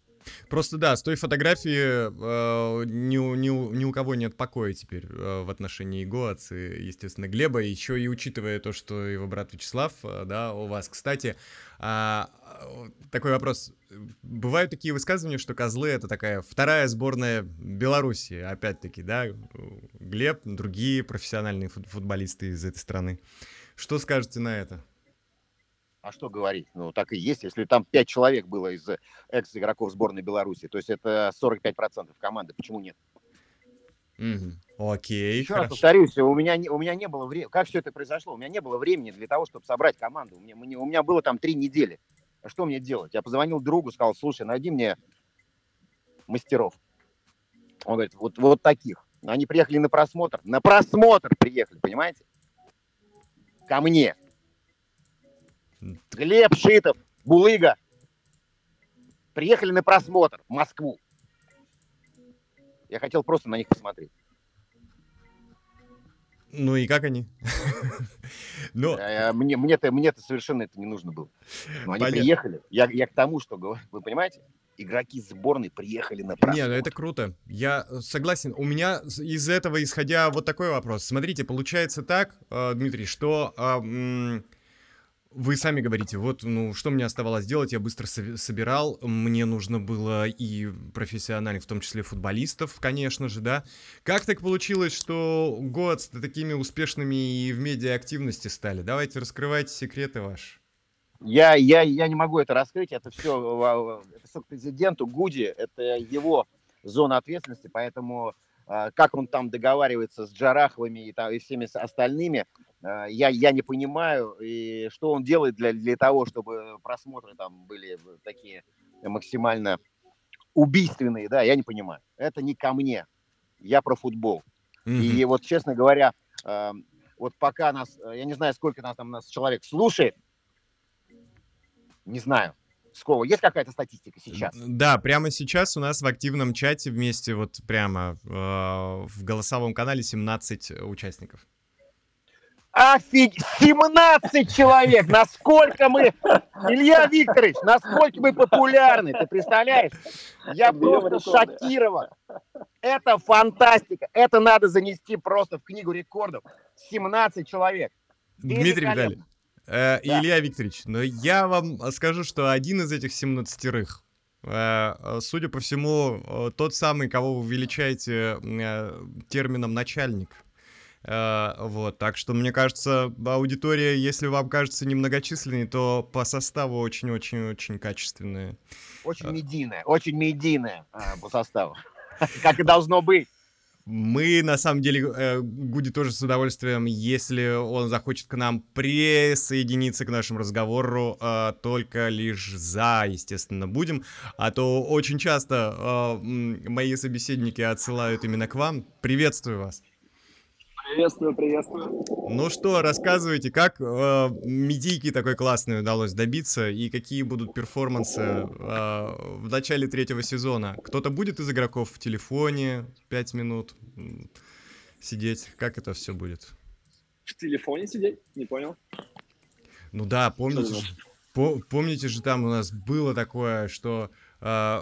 Просто да, с той фотографии э, ни, ни, ни у кого нет покоя теперь э, в отношении Гоац и, естественно, Глеба. Еще и учитывая то, что его брат Вячеслав, э, да, у вас, кстати, э, такой вопрос. Бывают такие высказывания, что козлы — это такая вторая сборная Беларуси, опять-таки, да? Глеб, другие профессиональные футболисты из этой страны. Что скажете на это?
А что говорить? Ну, так и есть. Если там 5 человек было из экс-игроков сборной Беларуси, то есть это 45% команды. Почему нет?
Угу. Окей.
Еще хорошо. раз повторюсь, у меня, у меня не было времени. Как все это произошло? У меня не было времени для того, чтобы собрать команду. У меня, у меня было там три недели. А что мне делать? Я позвонил другу, сказал, слушай, найди мне мастеров. Он говорит, вот, вот таких. Они приехали на просмотр. На просмотр приехали, понимаете? Ко мне. Глеб Шитов, Булыга приехали на просмотр в Москву. Я хотел просто на них посмотреть.
Ну и как они?
Но... Э, мне, мне-то, мне-то совершенно это не нужно было. Но они Понятно. приехали. Я, я к тому, что, вы понимаете, игроки сборной приехали на просмотр.
Не, ну это круто. Я согласен. У меня из этого исходя вот такой вопрос. Смотрите, получается так, э, Дмитрий, что э, вы сами говорите, вот, ну, что мне оставалось делать, я быстро собирал, мне нужно было и профессиональных, в том числе футболистов, конечно же, да. Как так получилось, что год такими успешными и в медиа-активности стали? Давайте раскрывайте секреты ваши.
Я, я, я не могу это раскрыть, это все, это все к президенту Гуди, это его зона ответственности, поэтому а, как он там договаривается с Джараховыми и, там, и всеми остальными, я, я не понимаю, и что он делает для, для того, чтобы просмотры там были такие максимально убийственные, да, я не понимаю. Это не ко мне, я про футбол. Mm-hmm. И вот, честно говоря, а, вот пока нас, я не знаю, сколько нас там нас человек слушает, не знаю, Пскова. Есть какая-то статистика сейчас?
Да, прямо сейчас у нас в активном чате вместе, вот прямо э, в голосовом канале 17 участников.
Офиг... 17 человек! Насколько мы... Илья Викторович, насколько мы популярны, ты представляешь? Я просто шокирован. Это фантастика. Это надо занести просто в книгу рекордов. 17 человек.
Дмитрий Витальевич, Э, да. Илья Викторович, но я вам скажу, что один из этих 17 э, судя по всему, э, тот самый, кого вы величаете э, термином начальник. Э, вот, так что, мне кажется, аудитория, если вам кажется немногочисленной, то по составу очень-очень-очень качественная.
Очень медийная, очень медийная по составу, как и должно быть.
Мы, на самом деле, э, Гуди тоже с удовольствием, если он захочет к нам присоединиться к нашему разговору, э, только лишь за, естественно, будем. А то очень часто э, мои собеседники отсылают именно к вам. Приветствую вас.
Приветствую, приветствую.
Ну что, рассказывайте, как э, медийки такой классной удалось добиться и какие будут перформансы э, в начале третьего сезона? Кто-то будет из игроков в телефоне 5 минут сидеть? Как это все будет?
В телефоне сидеть? Не понял.
Ну да, помните, же, по, помните же там у нас было такое, что э,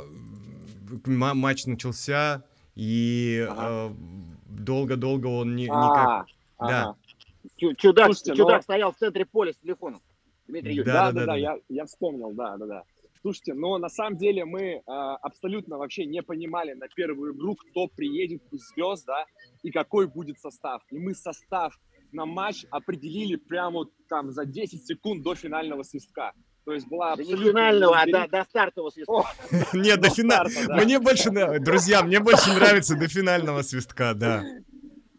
матч начался и ага. э, долго-долго он не, никак...
А, да. Чудак, Слушайте, чудак но... стоял в центре поля с телефоном.
Дмитрий Юрьевич. Да, да, да, да, да, я, я вспомнил, да, да, да. Слушайте, но на самом деле мы э, абсолютно вообще не понимали на первую игру, кто приедет из звезд, да, и какой будет состав. И мы состав на матч определили прямо там за 10 секунд до финального свистка. То есть была абсолютно...
Не финального, а до, до стартового свистка.
Нет, до финального. Мне больше, друзья, мне больше нравится до финального свистка, да.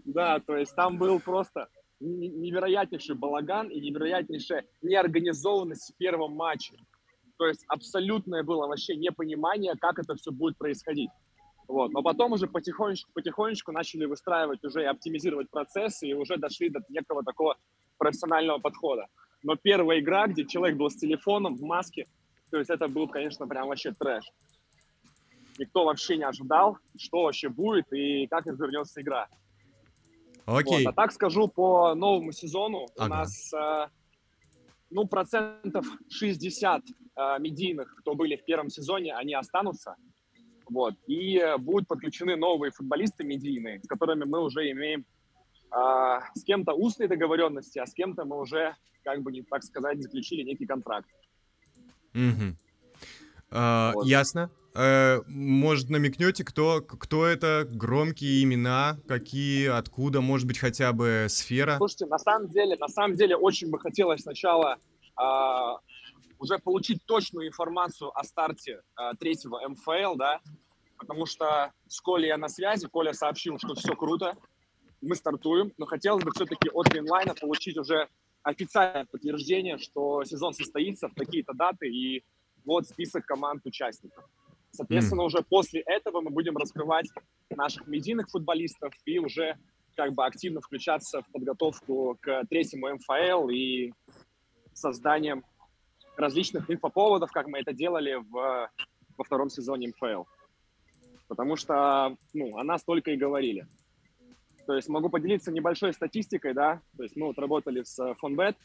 Да, то есть там был просто невероятнейший балаган и невероятнейшая неорганизованность в первом матче. То есть абсолютное было вообще непонимание, как это все будет происходить. Вот. Но потом уже потихонечку-потихонечку начали выстраивать уже и оптимизировать процессы, и уже дошли до некого такого профессионального подхода. Но первая игра, где человек был с телефоном в маске, то есть это был, конечно, прям вообще трэш. Никто вообще не ожидал, что вообще будет и как извернется игра.
Окей.
Вот. А так скажу, по новому сезону ага. у нас, э, ну, процентов 60 э, медийных, кто были в первом сезоне, они останутся. Вот. И э, будут подключены новые футболисты медийные, с которыми мы уже имеем э, с кем-то устные договоренности, а с кем-то мы уже, как бы, так сказать, заключили некий контракт.
Угу. А, вот. Ясно. Э, может, намекнете, кто, кто это, громкие имена, какие, откуда, может быть, хотя бы сфера?
Слушайте, на самом деле, на самом деле, очень бы хотелось сначала э, уже получить точную информацию о старте э, третьего МФЛ, да, потому что с Колей я на связи, Коля сообщил, что все круто, мы стартуем, но хотелось бы все-таки от Гринлайна получить уже официальное подтверждение, что сезон состоится в такие-то даты и вот список команд-участников. Соответственно, mm. уже после этого мы будем раскрывать наших медийных футболистов и уже как бы активно включаться в подготовку к третьему МФЛ и созданием различных инфоповодов, как мы это делали в, во втором сезоне МФЛ. Потому что, ну, о нас только и говорили. То есть могу поделиться небольшой статистикой, да, то есть мы вот работали с Фонбет,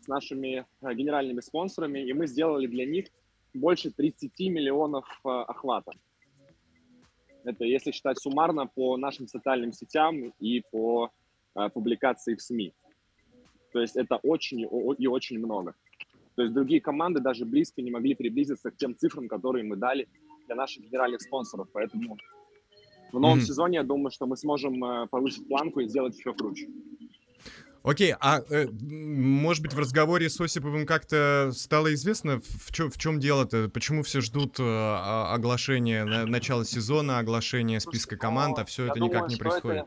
с нашими э, генеральными спонсорами, и мы сделали для них больше 30 миллионов э, охвата. Это если считать суммарно по нашим социальным сетям и по э, публикации в СМИ. То есть это очень и очень много. То есть другие команды даже близко не могли приблизиться к тем цифрам, которые мы дали для наших генеральных спонсоров. Поэтому в новом mm-hmm. сезоне я думаю, что мы сможем э, повысить планку и сделать еще круче.
Окей, а э, может быть в разговоре с Осиповым как-то стало известно, в, чё, в чем дело-то? Почему все ждут э, оглашения на, начала сезона, оглашения списка команд, а все это думаю, никак не происходит?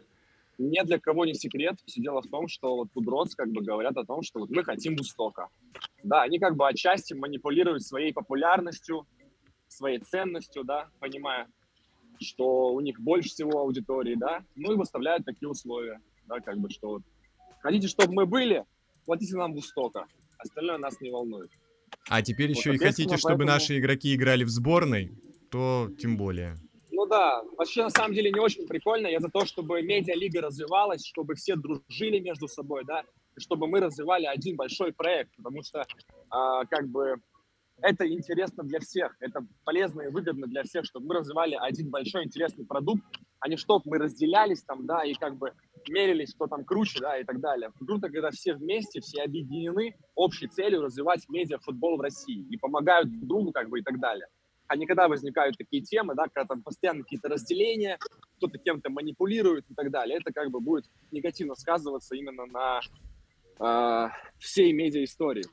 Ни для кого не секрет. Все дело в том, что вот Кудроц как бы говорят о том, что вот мы хотим Бустока. Да, они как бы отчасти манипулируют своей популярностью, своей ценностью, да, понимая, что у них больше всего аудитории, да, ну и выставляют такие условия, да, как бы, что вот Хотите, чтобы мы были, платите нам Бустока. Остальное нас не волнует.
А теперь вот, еще и хотите, чтобы поэтому... наши игроки играли в сборной, то тем более.
Ну да, вообще на самом деле не очень прикольно. Я за то, чтобы медиалига развивалась, чтобы все дружили между собой, да, и чтобы мы развивали один большой проект, потому что а, как бы это интересно для всех, это полезно и выгодно для всех, чтобы мы развивали один большой интересный продукт, а не чтобы мы разделялись там, да, и как бы мерились, кто там круче, да, и так далее. Круто, когда все вместе, все объединены общей целью развивать медиафутбол в России и помогают друг другу, как бы, и так далее. А не когда возникают такие темы, да, когда там постоянно какие-то разделения, кто-то кем-то манипулирует и так далее. Это как бы будет негативно сказываться именно на э, всей медиа-истории.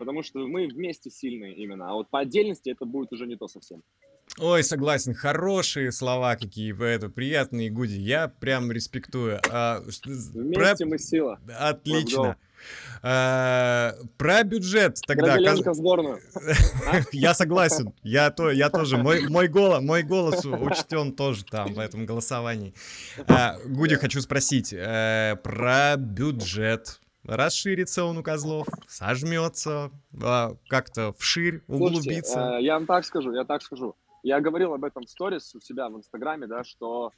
Потому что мы вместе сильные именно, а вот по отдельности это будет уже не то совсем.
Ой, согласен, хорошие слова какие, это приятные гуди, я прям респектую. А,
Вместе про... мы сила.
Отлично. Э, Про бюджет тогда.
В сборную.
Я согласен. Я, то, я тоже. Мой, мой, голос, мой голос учтен тоже там в этом голосовании. Э, Гуди, хочу спросить э, про бюджет. Расширится он у козлов, сожмется, а, как-то вширь, углубится.
Слушайте, э, я вам так скажу, я так скажу. Я говорил об этом в сторис у себя в Инстаграме, да, что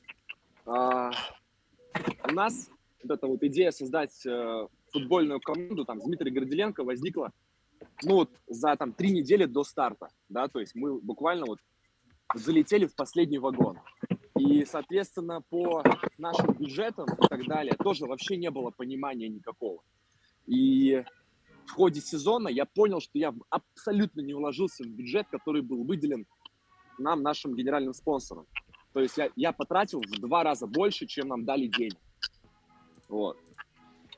э, у нас вот эта вот идея создать э, футбольную команду там с Дмитрием Горделенко возникла ну вот за там три недели до старта, да, то есть мы буквально вот залетели в последний вагон. И, соответственно, по нашим бюджетам и так далее тоже вообще не было понимания никакого. И в ходе сезона я понял, что я абсолютно не уложился в бюджет, который был выделен нам, нашим генеральным спонсором. То есть я, я потратил в два раза больше, чем нам дали денег. Вот.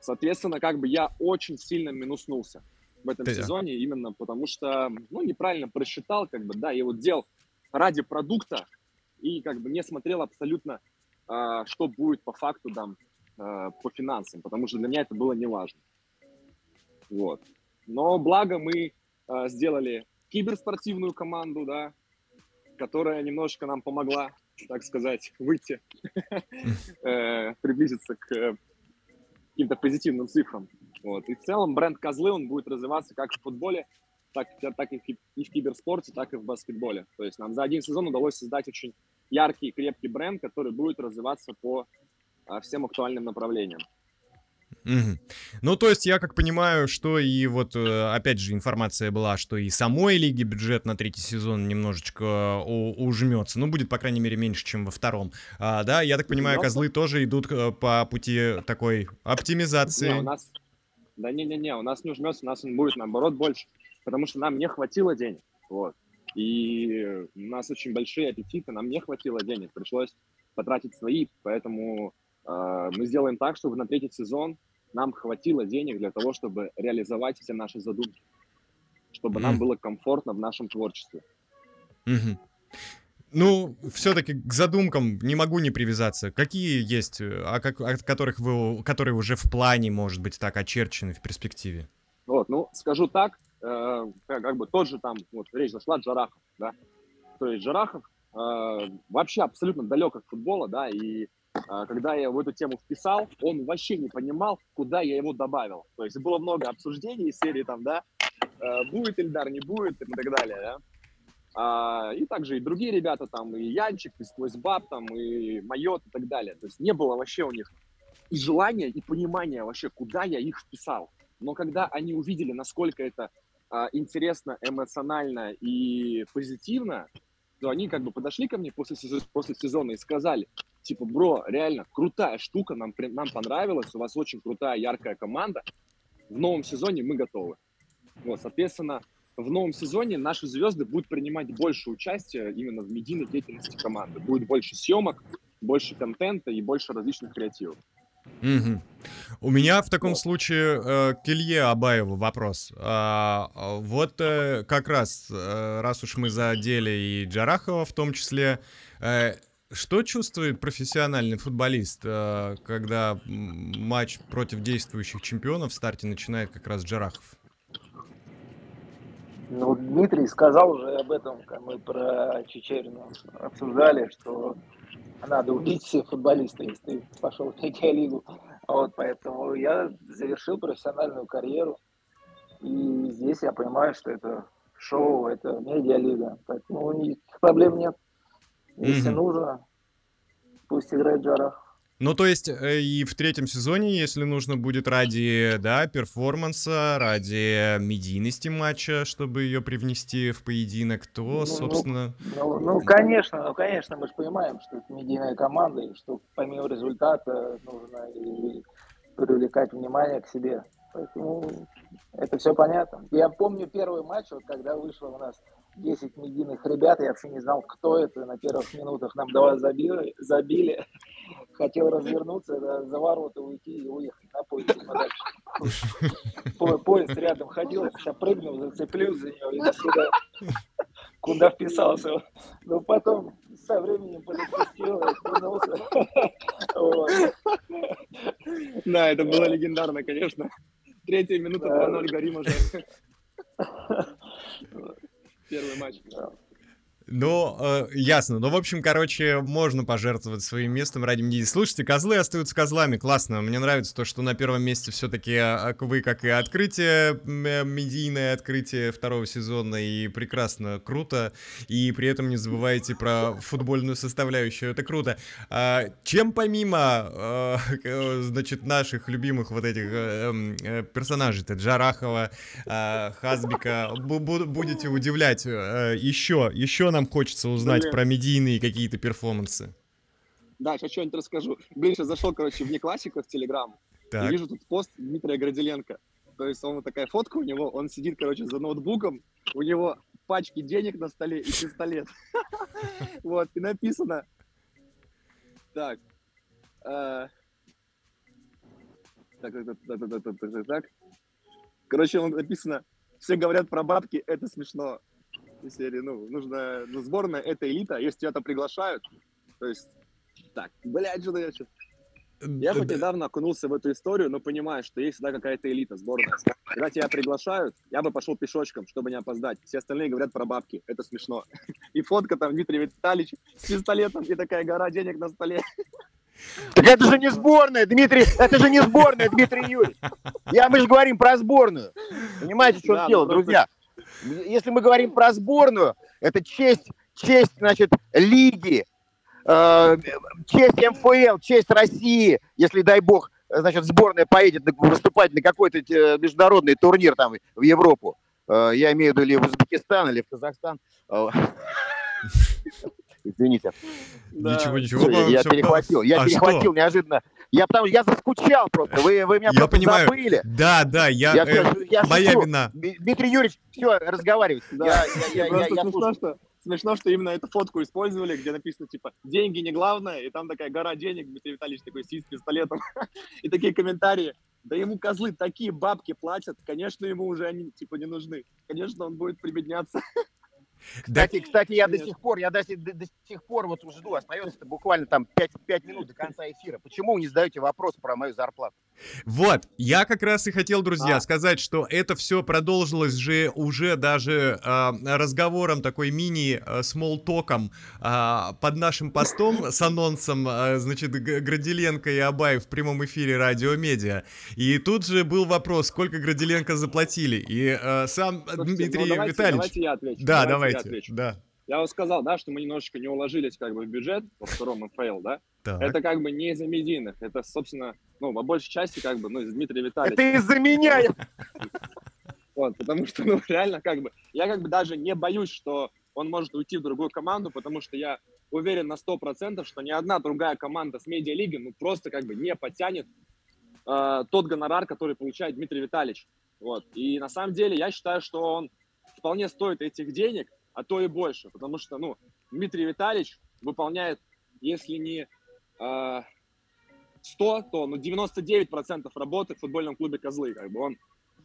Соответственно, как бы я очень сильно минуснулся в этом
Ты-
сезоне, именно потому что, ну, неправильно просчитал, как бы, да, я вот делал ради продукта и как бы не смотрел абсолютно, а, что будет по факту там а, по финансам, потому что для меня это было не важно. Вот. Но благо мы а, сделали киберспортивную команду, да, которая немножко нам помогла, так сказать, выйти, э, приблизиться к э, каким-то позитивным цифрам. Вот. И в целом бренд Козлы, он будет развиваться как в футболе, так, так и в киберспорте, так и в баскетболе. То есть нам за один сезон удалось создать очень яркий и крепкий бренд, который будет развиваться по а, всем актуальным направлениям.
Мгм. Ну, то есть я как понимаю, что и вот, э, опять же, информация была, что и самой лиги бюджет на третий сезон немножечко у- ужмется. Ну, будет, по крайней мере, меньше, чем во втором. А, да, я так понимаю, козлы тоже идут э, по пути такой оптимизации.
Не, у нас... Да не-не-не, у нас не ужмется, у нас он будет, наоборот, больше. Потому что нам не хватило денег. Вот. И у нас очень большие аппетиты, нам не хватило денег. Пришлось потратить свои, поэтому э, мы сделаем так, чтобы на третий сезон нам хватило денег для того, чтобы реализовать все наши задумки. Чтобы нам
Мгм.
было комфортно в нашем творчестве.
Мгм. Ну, все-таки к задумкам не могу не привязаться. Какие есть, э, о, как- о которых вы, которые уже в плане, может быть, так очерчены в перспективе?
Вот, ну, скажу так, э, как, бы тот же там, вот речь зашла, Джарахов, да, то есть Джарахов э, вообще абсолютно далек от футбола, да, и э, когда я в эту тему вписал, он вообще не понимал, куда я его добавил, то есть было много обсуждений из серии там, да, э, будет Ильдар, не будет и так далее, да, А, и также и другие ребята там, и Янчик, и Сквозь Баб там, и Майот и так далее, то есть не было вообще у них и желания, и понимания вообще, куда я их вписал. Но когда они увидели, насколько это а, интересно, эмоционально и позитивно, то они как бы подошли ко мне после, сезо- после сезона и сказали, типа, бро, реально крутая штука, нам, нам понравилось, у вас очень крутая, яркая команда, в новом сезоне мы готовы. Вот, соответственно, в новом сезоне наши звезды будут принимать больше участия именно в медийной деятельности команды. Будет больше съемок, больше контента и больше различных креативов.
Мгм. У меня в таком случае э, к Илье Абаеву вопрос. А, а, вот э, как раз, э, раз уж мы задели и Джарахова в том числе, э, что чувствует профессиональный футболист, э, когда матч против действующих чемпионов в старте начинает как раз Джарахов?
Ну, Дмитрий сказал уже об этом, когда мы про Чечерину обсуждали, что надо убить всех футболистов, если ты пошел в лигу. Вот, поэтому я завершил профессиональную карьеру. И здесь я понимаю, что это шоу, это медиалига. Поэтому никаких проблем нет. Если
Мгм.
нужно, пусть играет Джарах.
Ну, то есть э, и в третьем сезоне, если нужно будет ради, да, перформанса, ради медийности матча, чтобы ее привнести в поединок, то,
Ну, ну,
собственно...
Ну, ну, конечно, ну, конечно, мы же понимаем, что это медийная команда, и что помимо результата нужно и привлекать внимание к себе. Поэтому это все понятно. Я помню первый матч, вот когда вышло у нас 10 медийных ребят, я вообще не знал, кто это. На первых минутах нам два забили, забили. Хотел развернуться, да, за ворота уйти и уехать на поезд подальше. По- Поезд рядом ходил, я сейчас прыгнул, зацеплюсь за него и до свидания. Куда вписался. Но потом со временем полетел, вернулся. Вот.
Да, это было легендарно, конечно. Третья минута 2-0 горим уже. Первый матч.
Ну, э, ясно. Ну, в общем, короче, можно пожертвовать своим местом ради медии. Слушайте, козлы остаются козлами. Классно. Мне нравится то, что на первом месте все-таки вы, как и открытие, э, медийное открытие второго сезона, и прекрасно, круто. И при этом не забывайте про футбольную составляющую. Это круто. А, чем помимо, э, значит, наших любимых вот этих э, эм, э, персонажей, это Джарахова, э, Хазбика, будете удивлять э, еще, еще нам хочется узнать Блин. про медийные какие-то перформансы.
Да, сейчас что-нибудь расскажу. Блин, сейчас зашел, короче, вне классика в Телеграм. И вижу тут пост Дмитрия Градиленко. То есть он вот такая фотка у него, он сидит, короче, за ноутбуком, у него пачки денег на столе и пистолет. Вот, и написано... Так. Э, так, так, так, так, так, так, так. Короче, он написано, все говорят про бабки, это смешно серии, ну, нужно, ну, сборная — это элита, если тебя-то приглашают, то есть, так, блядь, что я сейчас... Я хоть недавно окунулся в эту историю, но понимаю, что есть всегда какая-то элита сборная. Когда тебя приглашают, я бы пошел пешочком, чтобы не опоздать. Все остальные говорят про бабки. Это смешно. И фотка там Дмитрий Витальевич с пистолетом и такая гора денег на столе.
Так это же не сборная, Дмитрий, это же не сборная, Дмитрий Юрьевич. Я, мы же говорим про сборную. Понимаете, что да, дело, ну, друзья? Если мы говорим про сборную, это честь, честь, значит, лиги, э, честь МФЛ, честь России, если, дай бог, значит, сборная поедет выступать на какой-то э, международный турнир там в Европу. Э, я имею в виду или в Узбекистан, или в Казахстан. Извините.
Да. Ничего, ничего.
Я перехватил, я а перехватил неожиданно. Я потому я заскучал просто. Вы, вы меня я просто понимаю. забыли.
Да, да, я, я, э, я моя шучу. вина.
Дмитрий Юрьевич, все, разговаривайте. Да. Я, я,
я, я, я смешно, что, смешно, что именно эту фотку использовали, где написано, типа, деньги не главное, и там такая гора денег, Дмитрий Витальевич такой сидит с пистолетом, и такие комментарии. Да ему козлы такие бабки платят, конечно, ему уже они, типа, не нужны. Конечно, он будет прибедняться.
Кстати, да. кстати, я до сих пор, я до, до, до сих пор вот жду, остается буквально там 5, 5 минут до конца эфира. Почему вы не задаете вопрос про мою зарплату?
Вот, я как раз и хотел, друзья, а. сказать, что это все продолжилось же уже даже э, разговором, такой мини-смолтоком э, э, под нашим постом с анонсом, э, значит, Градиленко и Абаев в прямом эфире Радио Медиа. И тут же был вопрос, сколько Градиленко заплатили. И э, сам Слушайте, Дмитрий ну, давайте,
Витальевич... Давайте я отвечу.
Да, давайте, давайте. Я отвечу. Да.
Я вам сказал, да, что мы немножечко не уложились как бы в бюджет по второму МФЛ, да? Так. Это как бы не из-за медийных, это, собственно, ну, по большей части как бы, ну, из Дмитрия Витальевича.
Это из-за меня!
Вот, потому что, ну, реально как бы, я как бы даже не боюсь, что он может уйти в другую команду, потому что я уверен на 100%, что ни одна другая команда с медиалиги, ну, просто как бы не потянет э, тот гонорар, который получает Дмитрий Витальевич. Вот, и на самом деле я считаю, что он вполне стоит этих денег, а то и больше, потому что, ну, Дмитрий Витальевич выполняет, если не э, 100, то ну, 99% работы в футбольном клубе «Козлы». Как бы он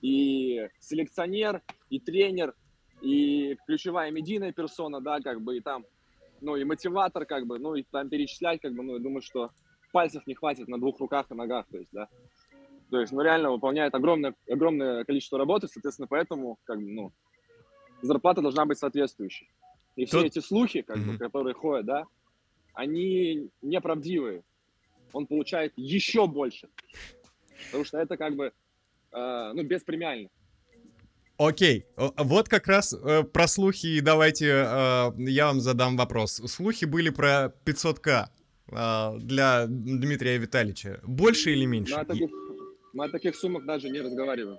и селекционер, и тренер, и ключевая медийная персона, да, как бы, и там, ну, и мотиватор, как бы, ну, и там перечислять, как бы, ну, я думаю, что пальцев не хватит на двух руках и ногах, то есть, да. То есть, ну, реально выполняет огромное, огромное количество работы, соответственно, поэтому, как бы, ну, зарплата должна быть соответствующей. И все Тут... эти слухи, как mm-hmm. бы, которые ходят, да, они неправдивые. Он получает еще больше. Потому что это как бы, э, ну, беспремиально.
Окей, вот как раз э, про слухи давайте э, я вам задам вопрос. Слухи были про 500к э, для Дмитрия Витальевича. Больше или меньше? Мы
о таких, мы о таких суммах даже не разговариваем.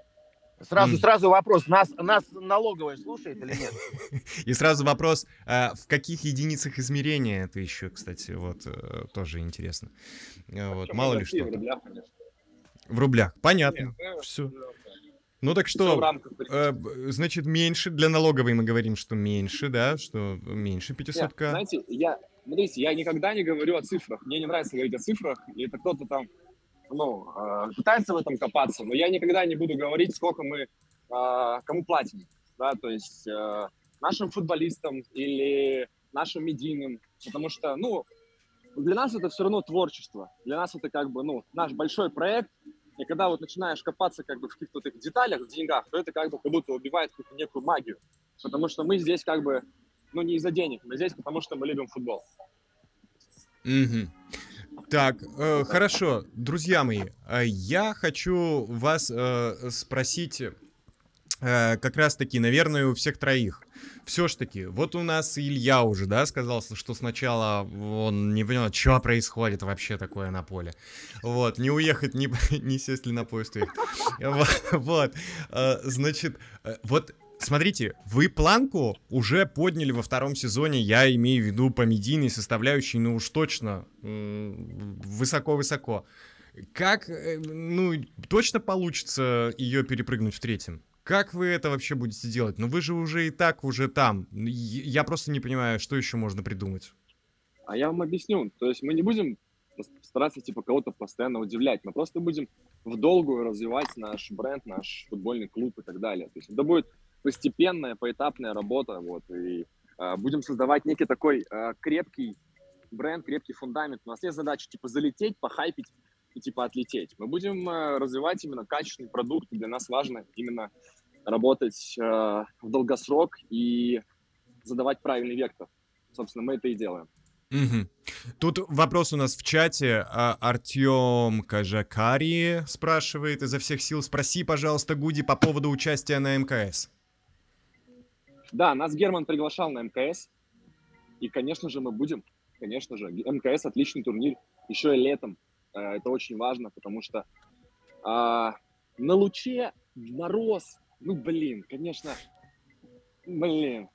Сразу, mm. сразу вопрос, нас, нас налоговая слушает или нет?
И сразу вопрос, а в каких единицах измерения это еще, кстати, вот э, тоже интересно. А вот, мало ли что. В рублях, В рублях, понятно. Нет, ну, Все. Ну так что, э, значит, меньше, для налоговой мы говорим, что меньше, да, что меньше 500к.
знаете, я, смотрите, я никогда не говорю о цифрах, мне не нравится говорить о цифрах, и это кто-то там ну, э, пытается в этом копаться, но я никогда не буду говорить, сколько мы э, кому платим, да, то есть э, нашим футболистам или нашим медийным, потому что, ну, для нас это все равно творчество, для нас это как бы, ну, наш большой проект, И когда вот начинаешь копаться как бы в каких-то этих деталях, в деньгах, то это как бы как будто убивает какую-то некую магию. Потому что мы здесь как бы, ну не из-за денег, мы здесь потому что мы любим футбол.
Мгм. Так, э, хорошо, друзья мои, э, я хочу вас э, спросить э, как раз-таки, наверное, у всех троих. Все ж таки, вот у нас Илья уже, да, сказал, что сначала он не понял, что происходит вообще такое на поле. Вот, не уехать, не, не сесть ли на поезд уехать. Вот, э, значит, э, вот Смотрите, вы планку уже подняли во втором сезоне, я имею в виду по медийной составляющей, ну уж точно высоко-высоко. Как, э, ну, точно получится ее перепрыгнуть в третьем? Как вы это вообще будете делать? Ну вы же уже и так уже там. Я просто не понимаю, что еще можно придумать.
А я вам объясню. То есть мы не будем стараться типа кого-то постоянно удивлять. Мы просто будем в долгую развивать наш бренд, наш футбольный клуб и так далее. То есть это будет постепенная, поэтапная работа. Вот, и а, будем создавать некий такой а, крепкий бренд, крепкий фундамент. У нас есть задача типа залететь, похайпить и типа отлететь. Мы будем а, развивать именно качественный продукт. Для нас важно именно работать а, в долгосрок и задавать правильный вектор. Собственно, мы это и делаем.
Мгм. Тут вопрос у нас в чате. Артем Кажакари спрашивает изо всех сил. Спроси, пожалуйста, Гуди по поводу участия на МКС.
Да, нас Герман приглашал на МКС. И, конечно же, мы будем. Конечно же. МКС отличный турнир. Еще и летом. Э, Это очень важно, потому что а, на луче мороз. Ну, блин, конечно. Блин.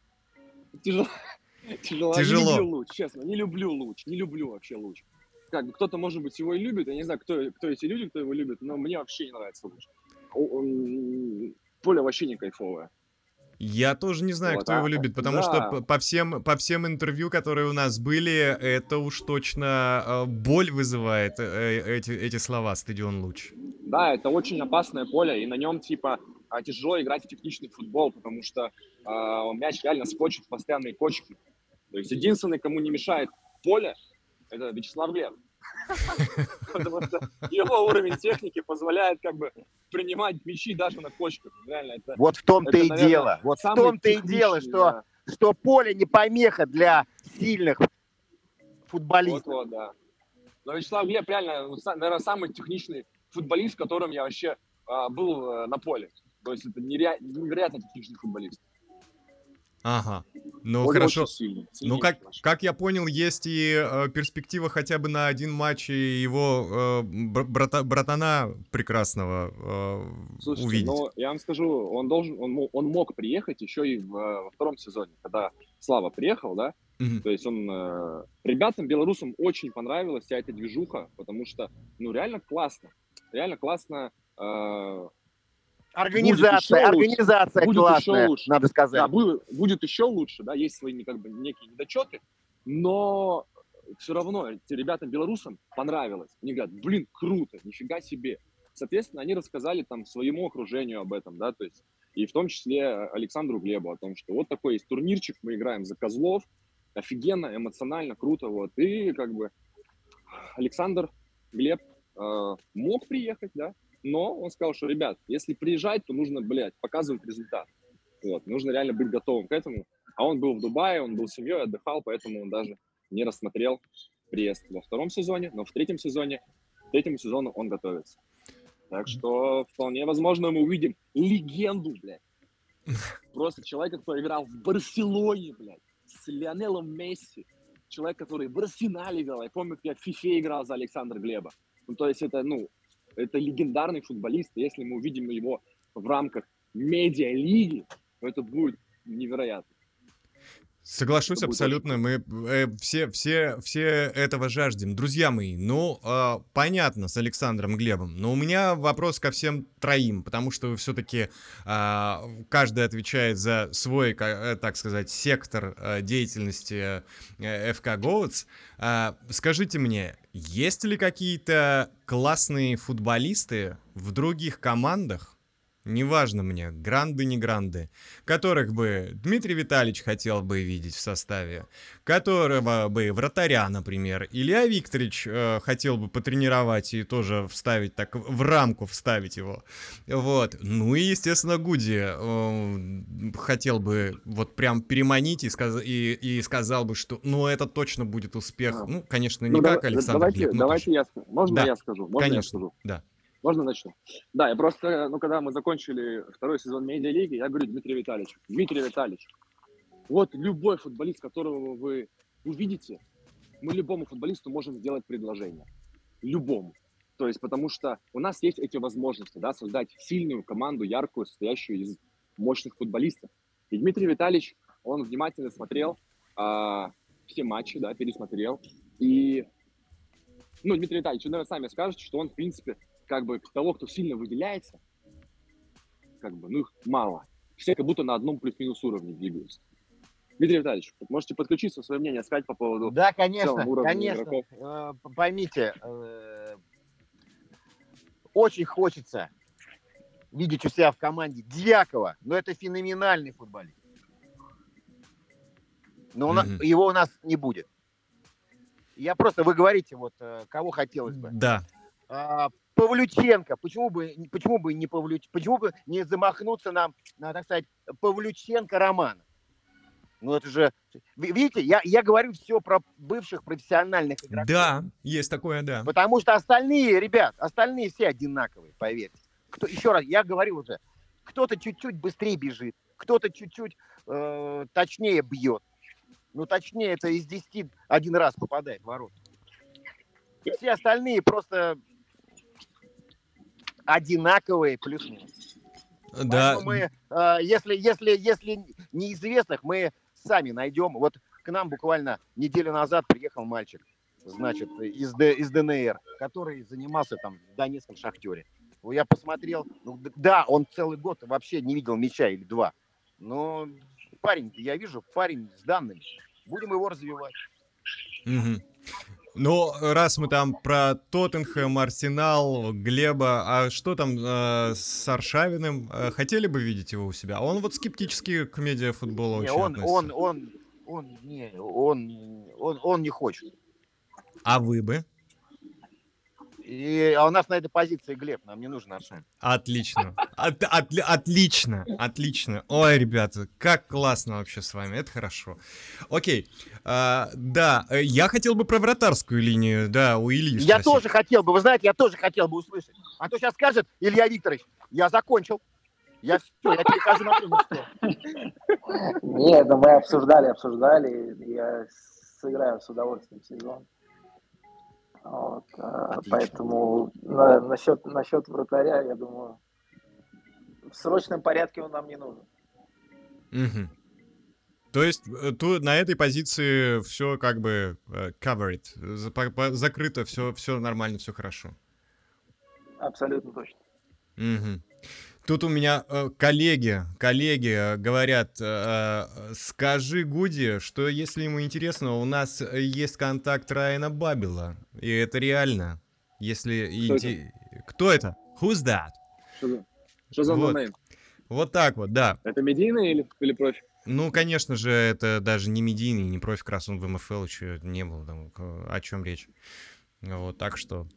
Тяжело. Тяжело.
Тяжело.
Не люблю луч, честно. Не люблю луч. Не люблю вообще луч. Как бы кто-то, может быть, его и любит. Я не знаю, кто, кто эти люди, кто его любит, но мне вообще не нравится луч. Поле вообще не кайфовое.
Я тоже не знаю,
Вот,
кто его
а,
любит, потому
да.
что по, всем, по всем интервью, которые у нас были, это уж точно э, боль вызывает э, эти, эти слова «Стадион Луч».
Да, это очень опасное поле, и на нем, типа, а, тяжело играть в техничный футбол, потому что а, мяч реально скочит в постоянные кочки. То есть единственный, кому не мешает поле, это Вячеслав Глеб. Потому что его уровень техники позволяет как бы принимать мячи даже на кочках. Реально, это
Вот в том-то и дело. Вот в том-то и дело, что,
да.
что поле не помеха для сильных футболистов.
Вот, вот, да. Но Вячеслав Глеб реально, ну, наверное, самый техничный футболист, которым я вообще а, был э, на поле. То есть это невероятно техничный футболист.
Ага, ну
Он
хорошо.
очень сильный,
Ну, как, как я понял, есть и э, перспектива хотя бы на один матч и его э, бр- брата- братана прекрасного э,
Слушайте,
увидеть.
ну, я вам скажу, он должен, он, он мог приехать еще и в, э, во втором сезоне, когда Слава приехал, да,
Мгм.
то есть он, э, ребятам, белорусам очень понравилась вся эта движуха, потому что, ну, реально классно, реально классно, э,
Организация,
лучше.
организация
Будет еще
классная,
лучше.
надо сказать.
Да, будет, будет еще лучше, да, есть свои как бы некие недочеты, но все равно ребятам белорусам понравилось. Они говорят, блин, круто, нифига себе. Соответственно, они рассказали там своему окружению об этом, да, то есть и в том числе Александру Глебу о том, что вот такой есть турнирчик, мы играем за козлов, офигенно, эмоционально, круто, вот. И как бы Александр Глеб э, мог приехать, да, но он сказал, что, ребят, если приезжать, то нужно, блядь, показывать результат. Вот, нужно реально быть готовым к этому. А он был в Дубае, он был с семьей, отдыхал, поэтому он даже не рассмотрел приезд во втором сезоне, но в третьем сезоне, к третьему сезону он готовится. Так что вполне возможно мы увидим легенду, блядь. Просто человека, который играл в Барселоне, блядь, с Лионелом Месси. Человек, который в Арсенале играл. Я помню, как я в Фифе играл за Александра Глеба. Ну, то есть это, ну, это легендарный футболист. Если мы увидим его в рамках медиа-лиги, то это будет невероятно.
Соглашусь
будет
абсолютно. Мы э, все, все, все этого жаждем. Друзья мои, ну, э, понятно с Александром Глебом, но у меня вопрос ко всем троим, потому что вы все-таки каждый отвечает за свой, э, так сказать, сектор э, деятельности э, ФК Гоутс. А, скажите мне, есть ли какие-то классные футболисты в других командах, неважно мне, гранды, не гранды, которых бы Дмитрий Витальевич хотел бы видеть в составе, которого бы вратаря, например, Илья Викторович э, хотел бы потренировать и тоже вставить так, в рамку вставить его. Вот. Ну и, естественно, Гуди э, хотел бы вот прям переманить и, сказ и, и сказал бы, что ну это точно будет успех.
А.
Ну, конечно, не
Ну,
как
да-
Александр
давайте,
Глеб, ну,
давайте я скажу. Можно
Да,
я скажу? Можно я
конечно,
скажу?
да.
Можно начну? Да, я просто, ну, когда мы закончили второй сезон медиалиги, я говорю Дмитрию Витальевичу, Дмитрий Витальевич, вот любой футболист, которого вы увидите, мы любому футболисту можем сделать предложение. Любому. То есть, потому что у нас есть эти возможности, да, создать сильную команду, яркую, состоящую из мощных футболистов. И Дмитрий Витальевич, он внимательно смотрел а, все матчи, да, пересмотрел. И, ну, Дмитрий Витальевич, вы, наверное, сами скажете, что он, в принципе, как бы того, кто сильно выделяется, как бы, ну, их мало. Все как будто на одном плюс-минус уровне двигаются. Дмитрий Витальевич, можете подключиться, свое мнение сказать по поводу...
Да, конечно, конечно.
игроков.
Э, Поймите, э, очень хочется видеть у себя в команде Дьякова, но это феноменальный футболист. Но у на-
Мгм.
его у нас не будет. Я просто, вы говорите, вот э, кого хотелось бы.
Да.
А, Павлюченко, почему бы, почему бы не Павлюч, почему бы не замахнуться нам на, так сказать, Павлюченко Романа? Ну это же, ви- видите, я, я говорю все про бывших профессиональных игроков.
Да, есть такое, да.
Потому что остальные, ребят, остальные все одинаковые, поверьте. Кто, еще раз, я говорил уже, кто-то чуть-чуть быстрее бежит, кто-то чуть-чуть э, точнее бьет. Ну, точнее, это из 10 один раз попадает в ворот. Все остальные просто одинаковые плюс-минус.
Да,
Поэтому мы, э, если, если, если неизвестных, мы сами найдем. Вот к нам буквально неделю назад приехал мальчик, значит, из, Д- из ДНР, который занимался там в Донецком шахтере. Я посмотрел, ну, да, он целый год вообще не видел мяча или два. Но парень, я вижу, парень с данными. Будем его развивать.
Мгм. Ну, раз мы там про Тоттенхэм, Арсенал, Глеба, а что там э, с Аршавиным? Э, хотели бы видеть его у себя? Он вот скептически к медиафутболу
Не,
очень
он,
относится.
он, он, он, не, он, он, он не хочет.
А вы бы?
И, а у нас на этой позиции Глеб, нам не нужен Аршавин.
Отлично. От- отли- отлично. Отлично. Ой, ребята, как классно вообще с вами. Это хорошо. Окей. А, да, э, я хотел бы про вратарскую линию, да, у Ильи
Я
спросить.
тоже хотел бы, вы знаете, я тоже хотел бы услышать. А то сейчас скажет Илья Викторович, я закончил. Я все, я перехожу на.
Нет, да мы обсуждали, обсуждали. Я сыграю с удовольствием сезон. Вот,
Отлично.
поэтому на, насчет, насчет вратаря, я думаю, в срочном порядке он нам не нужен.
Мгм. То есть э, тут на этой позиции все как бы э, covered, закрыто, все, все нормально, все хорошо.
Абсолютно точно.
Мгм. Тут у меня э, коллеги, коллеги э, говорят, э, э, скажи Гуди, что если ему интересно, у нас э, есть контакт Райана Бабела, и это реально. Если
Кто
иди- Кто это? Who's that?
Что за, что за
Вот.
нонейм?
Вот так вот, да.
Это медийный или, или профи?
Ну, конечно же, это даже не медийный, не профи, как раз он в МФЛ еще не был, там, о чем речь. Вот, так что...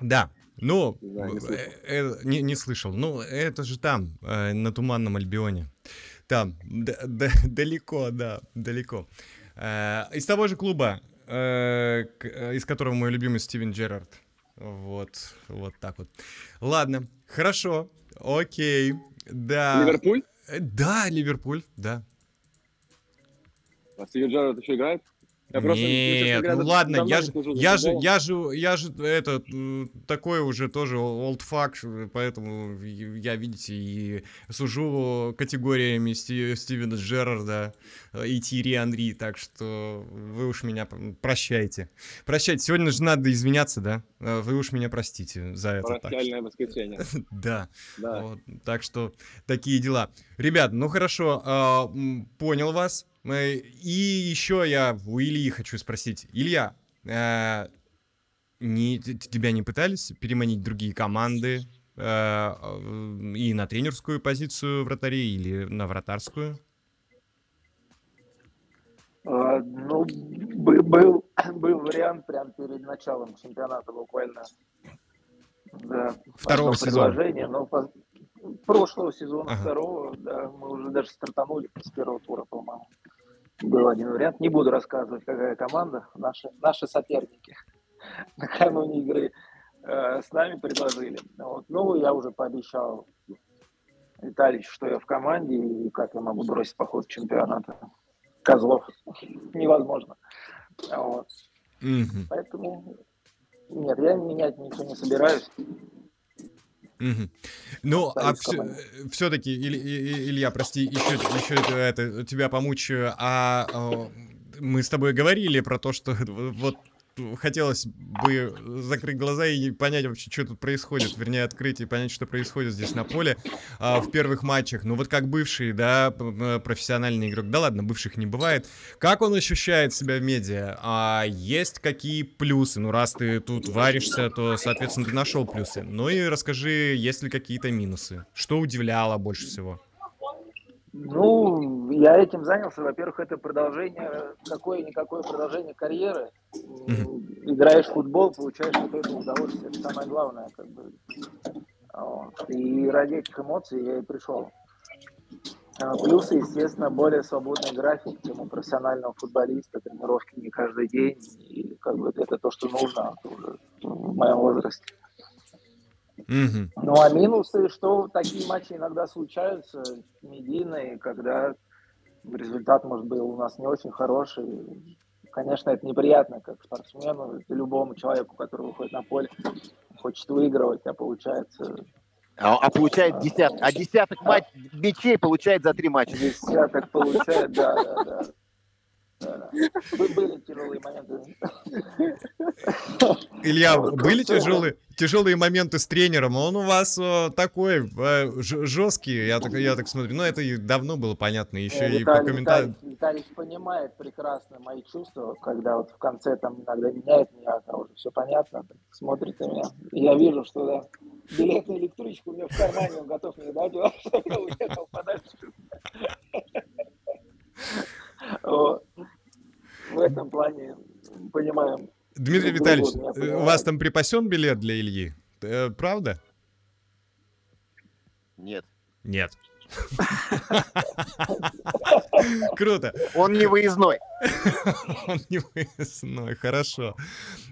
Да, ну,
Да, не
э,
слышал.
э, не, не слышал. Ну, это же там, э, на Туманном Альбионе. Там, д- д- далеко, да, далеко. Э, из того же клуба, э, к- э, из которого мой любимый Стивен Джерард. Вот, вот так вот. Ладно, хорошо, окей, да.
Ливерпуль?
Да, Ливерпуль, да.
А Стивен Джерард еще играет? Я просто, честно
Нет, ну ладно, я же, я же, я же, я же, это, такой уже тоже old fuck, поэтому я, видите, и сужу категориями Сти- Стивена Джерарда э, и Тири Анри, так что вы уж меня прощайте. Прощайте, сегодня же надо извиняться, да? Э, Вы уж меня простите за это.
Прощальное воскресенье.
Да.
Да.
Вот, так что такие дела. Ребят, ну хорошо, а, понял вас. Э, И еще я у Ильи хочу спросить. Илья, э, не, тебя не пытались переманить другие команды? э, э, и на тренерскую позицию вратарей, или на вратарскую?
А, Ну, бы- был, был вариант прямо перед началом чемпионата буквально. Да,
Второго сезона.
но прошлого сезона,
Ага.
второго, да, мы уже даже стартанули с первого тура, по-моему. Был один вариант. Не буду рассказывать, какая команда. Наши, наши соперники накануне игры э, с нами предложили. Вот. Ну, я уже пообещал Виталич, что я в команде, и как я могу бросить по ходу чемпионата. Козлов невозможно. Вот.
Мгм,
Поэтому нет, я менять ничего не собираюсь.
Мгм. Ну, а
Остаюсь в команде.
все-таки, Илья, прости, еще, еще это, тебя помучаю, а а, мы с тобой говорили про то, что вот хотелось бы закрыть глаза и понять вообще, что тут происходит, вернее, открыть и понять, что происходит здесь на поле а, в первых матчах. Ну вот как бывший, да, профессиональный игрок, да ладно, бывших не бывает. Как он ощущает себя в медиа? А есть какие плюсы? Ну раз ты тут варишься, то, соответственно, ты нашел плюсы. Ну и расскажи, есть ли какие-то минусы? Что удивляло больше всего?
Ну, я этим занялся. Во-первых, это продолжение, какое-никакое продолжение карьеры. М, Играешь в футбол, получаешь вот это удовольствие. Это самое главное. Как бы. Вот. И ради этих эмоций я и пришел. А Плюсы, естественно, более свободный график, чем у профессионального футболиста, тренировки не каждый день. И как бы это то, что нужно уже в моем возрасте.
Мгм.
Ну а минусы, что такие матчи иногда случаются, медийные, когда результат, может быть, у нас не очень хороший. Конечно, это неприятно, как спортсмену, это любому человеку, который выходит на поле, хочет выигрывать, а получается
А, а получает десяток. А десяток матч, мячей получает за три матча.
десяток получает, да, да, да. Да. Бы- Были тяжелые моменты.
Илья, были тяжелые, тяжелые моменты с тренером? Он у вас э, такой жесткий, я так, я так смотрю. Ну, это и давно было понятно, еще и по
Виталий,
комментариям.
Виталий, Виталий понимает прекрасно мои чувства, когда вот в конце там иногда меняет меня, там уже все понятно, смотрит на меня. И я вижу, что да, билет на электричку у меня в кармане, он готов мне дать, чтобы я уехал подальше. Вот. В этом плане понимаем.
Дмитрий Витальевич, э, у
понимаю.
вас там припасен билет для Ильи? Э, Правда?
Нет.
Нет. Круто.
Он не выездной.
Он не выездной, хорошо.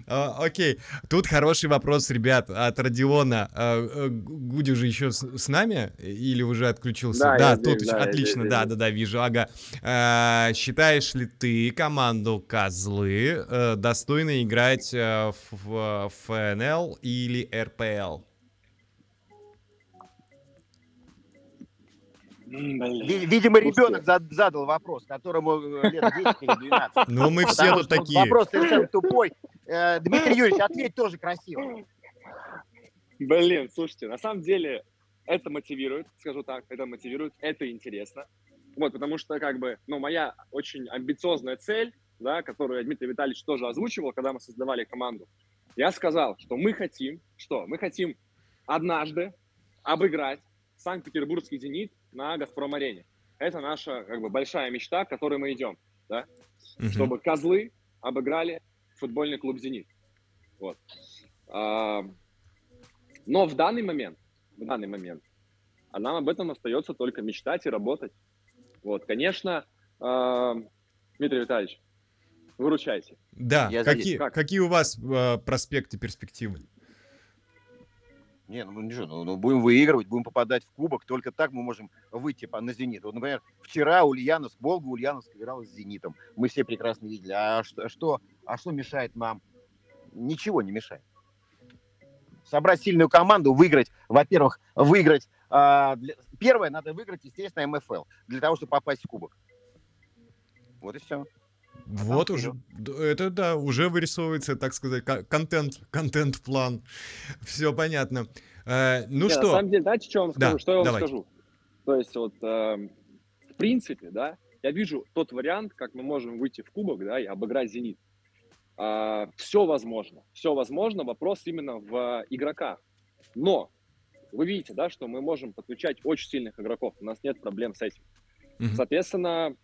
А, окей, тут хороший вопрос, ребят, от Родиона. А, э, Гуди же еще с, нами или уже отключился?
Да,
тут отлично, да, да, да, вижу, ага. А, считаешь ли ты команду Козлы э, достойной играть э, в ФНЛ или РПЛ?
Видимо, ребенок зад- задал вопрос, которому э, лет 10 или 12.
Ну, мы все тут такие.
Вопрос совершенно тупой. Э, Дмитрий Юрьевич, ответь тоже красиво.
Блин, слушайте, на самом деле это мотивирует, скажу так, это мотивирует, это интересно. Вот, потому что, как бы, ну, моя очень амбициозная цель, да, которую Дмитрий Витальевич тоже озвучивал, когда мы создавали команду, я сказал, что мы хотим, что? Мы хотим однажды обыграть Санкт-Петербургский «Зенит» на «Газпром-арене». Это наша, как бы, большая мечта, к которой мы идем, да,
Мгм.
чтобы козлы обыграли футбольный клуб «Зенит». Вот. А, Но в данный момент, в данный момент, а нам об этом остается только мечтать и работать. Вот, конечно, а, Дмитрий Витальевич, выручайте.
Да,
Я здесь.
какие,
Как?
какие у вас э, проспекты, перспективы?
Не, ну, ну, ничего, ну, ну, будем выигрывать, будем попадать в кубок. Только так мы можем выйти на «Зенит». Вот, например, вчера Ульяновск, Волга Ульяновск играл с «Зенитом». Мы все прекрасно видели. А что, что, а что мешает нам? Ничего не мешает. Собрать сильную команду, выиграть, во-первых, выиграть. а, для- Первое, надо выиграть, естественно, МФЛ, для того, чтобы попасть в кубок. Вот и все.
Вот уже, это да, уже вырисовывается, так сказать, ко- контент, контент-план. Все понятно. Э, ну
Не,
что,
На самом деле, знаете, что я вам
Да,
скажу? что я вам
давай.
скажу? То есть, вот, эм, в принципе, да, я вижу тот вариант, как мы можем выйти в кубок, да, и обыграть «Зенит». все возможно. Все возможно. Вопрос именно в игроках. Но вы видите, да, что мы можем подключать очень сильных игроков, у нас нет проблем с этим. Соответственно,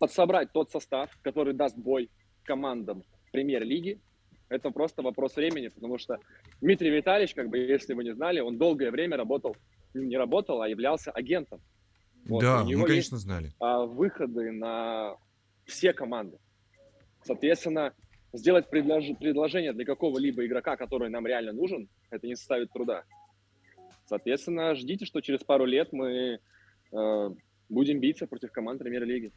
подсобрать тот состав, который даст бой командам премьер-лиги, это просто вопрос времени, потому что Дмитрий Витальевич, как бы, если вы не знали, он долгое время работал, не работал, а являлся агентом. Вот,
да, мы, конечно,
есть
знали.
а, выходы на все команды. Соответственно, сделать предлож- предложение для какого-либо игрока, который нам реально нужен, это не составит труда. Соответственно, ждите, что через пару лет мы э, будем биться против команд премьер-лиги.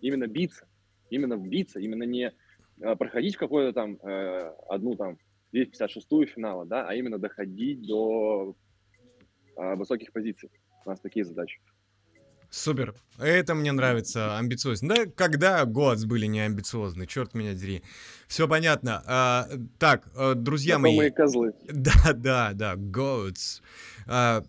Именно биться. Именно биться. Именно не э, проходить в какую-то там э, одну там 256-ю финала, да, а именно доходить до э, высоких позиций. У нас такие задачи.
Супер. Это мне нравится, амбициозно. Да, когда Годс были не амбициозны, черт меня дери. Все понятно. А, так, э, друзья
Знакомые
мои.
козлы.
Да, да, да. А,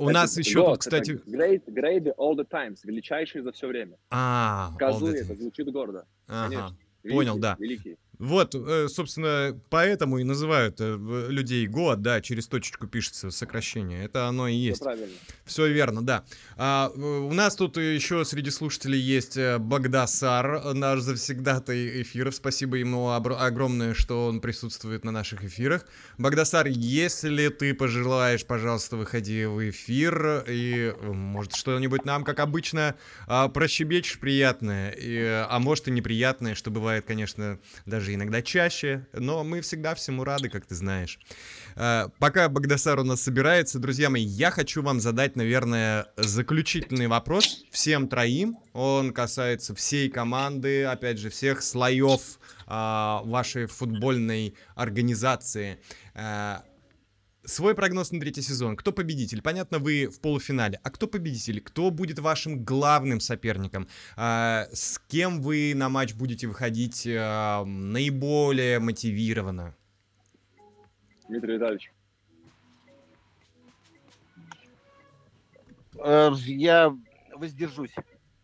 у нас еще тут,
это
кстати...
Great, great all the times, величайший за все время.
А, the
это звучит гордо.
Ага.
конечно.
Понял,
Великий,
да.
Великий.
Вот, э, собственно, поэтому и называют э, людей год, да, через точечку пишется сокращение. Это оно и есть.
правильно.
Все верно, да. А, э, у нас тут еще среди слушателей есть Багдасар, наш завсегдатый эфиров. Спасибо ему огромное, что он присутствует на наших эфирах. Багдасар, если ты пожелаешь, пожалуйста, выходи в эфир и, может, что-нибудь нам, как обычно, а, прощебечешь приятное, и, а может и неприятное, что бывает, конечно, даже иногда чаще, но мы всегда всему рады, как ты знаешь. А, Пока Багдасар у нас собирается, друзья мои, я хочу вам задать, наверное, заключительный вопрос всем троим. Он касается всей команды, опять же, всех слоев а, вашей футбольной организации. Свой прогноз на третий сезон. Кто победитель? Понятно, вы в полуфинале. А кто победитель? Кто будет вашим главным соперником? А, с кем вы на матч будете выходить а, наиболее мотивированно?
Дмитрий Витальевич.
Э, Я воздержусь.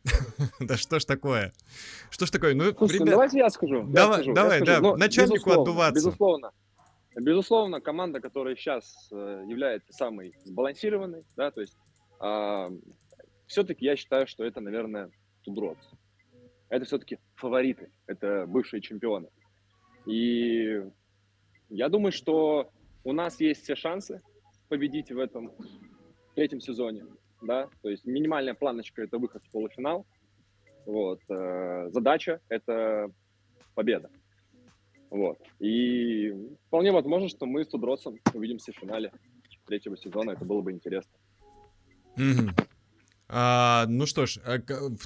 Да что ж такое? Что ж такое? Ну,
Слушайте,
ребят,
давайте я скажу. я
давай-
я
давай,
скажу.
да,
Ну,
начальнику
безусловно,
отдуваться.
Безусловно. Безусловно, команда, которая сейчас является самой сбалансированной, да, то есть все-таки я считаю, что это, наверное, Тудроц. Это все-таки фавориты, это бывшие чемпионы. И я думаю, что у нас есть все шансы победить в этом третьем сезоне, да, то есть минимальная планочка это выход в полуфинал, вот, э, задача это победа. Вот. И вполне возможно, что мы с Тудросом увидимся в финале третьего сезона. Это было бы интересно.
Мгм. А, ну что ж,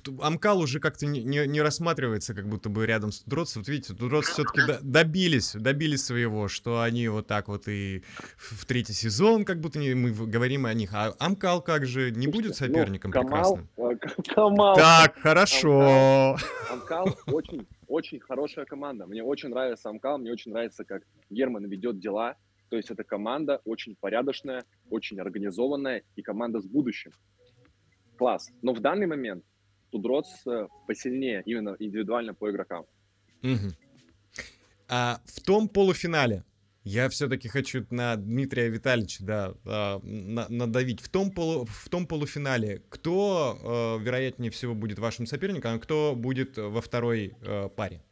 ту- Амкал уже как-то не, не- не рассматривается, как будто бы рядом с Тудроц. Вот видите, Тудроц все-таки добились, добились своего, что они вот так вот и в в третий сезон, как будто не, мы говорим о них. А Амкал как же не будет
Слушайте, ну,
соперником
Камал,
прекрасным?
э, Камал,
Так, хорошо.
Амкал очень, очень хорошая команда. Мне очень нравится Амкал, мне очень нравится, как Герман ведет дела. То есть это команда очень порядочная, очень организованная и команда с будущим. Класс. Но в данный момент Тудроц э, посильнее именно индивидуально по игрокам.
Мгм. А в том полуфинале я все-таки хочу на Дмитрия Витальевича да, а, на- надавить. В том, полу, в том полуфинале кто, э, вероятнее всего, будет вашим соперником, а кто будет во второй э, паре?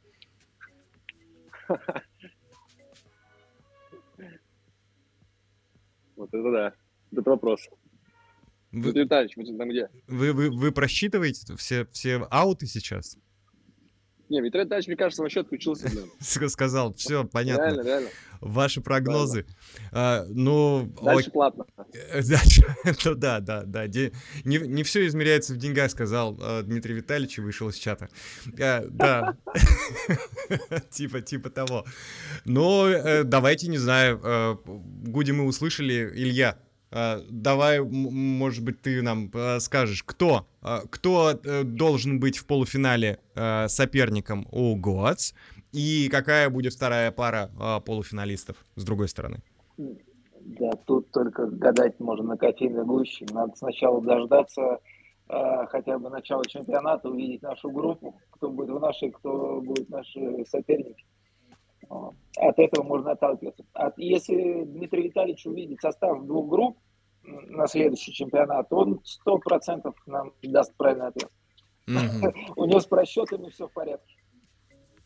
Вот это да. Это вопрос.
Вы,
Витальевич, вы там где?
вы, вы, вы просчитываете все, все ауты сейчас?
Не, Дмитрий Витальевич, мне кажется, вообще отключился,
Сказал, все, понятно.
Реально, реально.
Ваши прогнозы. А, ну,
Дальше платно.
Э, Дальше, ну да, да, да. де- Не, не все измеряется в деньгах, сказал э, Дмитрий Витальевич и вышел из чата. Э, да, типа, типа того. Но э, давайте, не знаю, Гуди мы услышали, Илья, давай, м- может быть, ты нам э, скажешь, кто, э, кто э, должен быть в полуфинале соперником у Гоац, и какая будет вторая пара полуфиналистов с другой стороны?
Да, тут только гадать можно на кофейной гуще. Надо сначала дождаться хотя бы начала чемпионата, увидеть нашу группу, кто будет в нашей, кто будет наши соперники. А от этого можно отталкиваться. От, если Дмитрий Витальевич увидит состав двух групп на следующий чемпионат, он сто процентов нам даст правильный ответ. У него с просчетами все в порядке.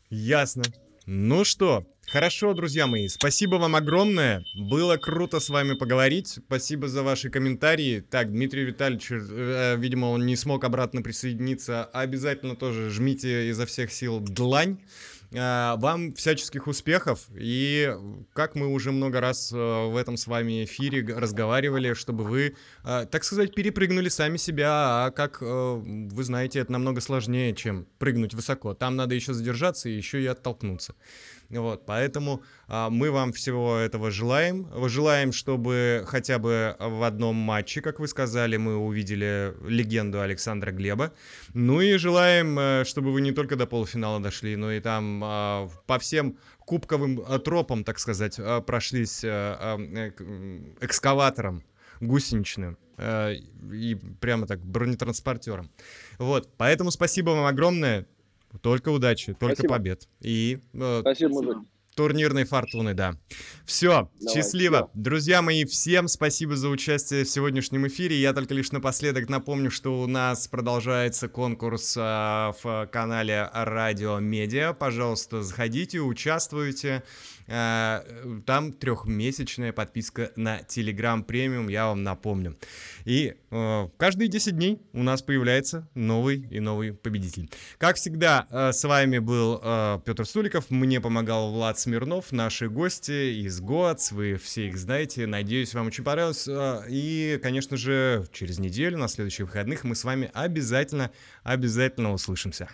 Ясно. Ну что, хорошо, друзья мои, спасибо вам огромное. Было круто с вами поговорить. Спасибо за ваши комментарии. Так, Дмитрий Витальевич, э, видимо, он не смог обратно присоединиться. Обязательно тоже жмите изо всех сил длань. А, Вам всяческих успехов. И как мы уже много раз э, в этом с вами эфире разговаривали, чтобы вы, э, так сказать, перепрыгнули сами себя. А как э, вы знаете, это намного сложнее, чем прыгнуть высоко. Там надо еще задержаться и еще и оттолкнуться. Вот, поэтому а, мы вам всего этого желаем. Желаем, чтобы хотя бы в одном матче, как вы сказали, мы увидели легенду Александра Глеба. Ну и желаем, э, чтобы вы не только до полуфинала дошли, но и там а, по всем кубковым а, тропам, так сказать, а, прошлись а, а, э, экскаватором гусеничным э, и прямо так бронетранспортером. Вот, поэтому спасибо вам огромное. Только удачи, только
Спасибо.
побед. И э,
Спасибо, мужик.
турнирной фортуны, да. Все,
Давай,
счастливо.
всё.
Друзья мои, всем спасибо за участие в сегодняшнем эфире. Я только лишь напоследок напомню, что у нас продолжается конкурс а, в канале Радио Медиа. Пожалуйста, заходите, участвуйте. А, Там трехмесячная подписка на Telegram премиум, я вам напомню. И э, каждые 10 дней у нас появляется новый и новый победитель. Как всегда, э, с вами был э, Петр Стуликов, мне помогал Влад Смирнов, наши гости из ГОАЦ, вы все их знаете, надеюсь, вам очень понравилось. Э, И, конечно же, через неделю, на следующих выходных, мы с вами обязательно, обязательно услышимся.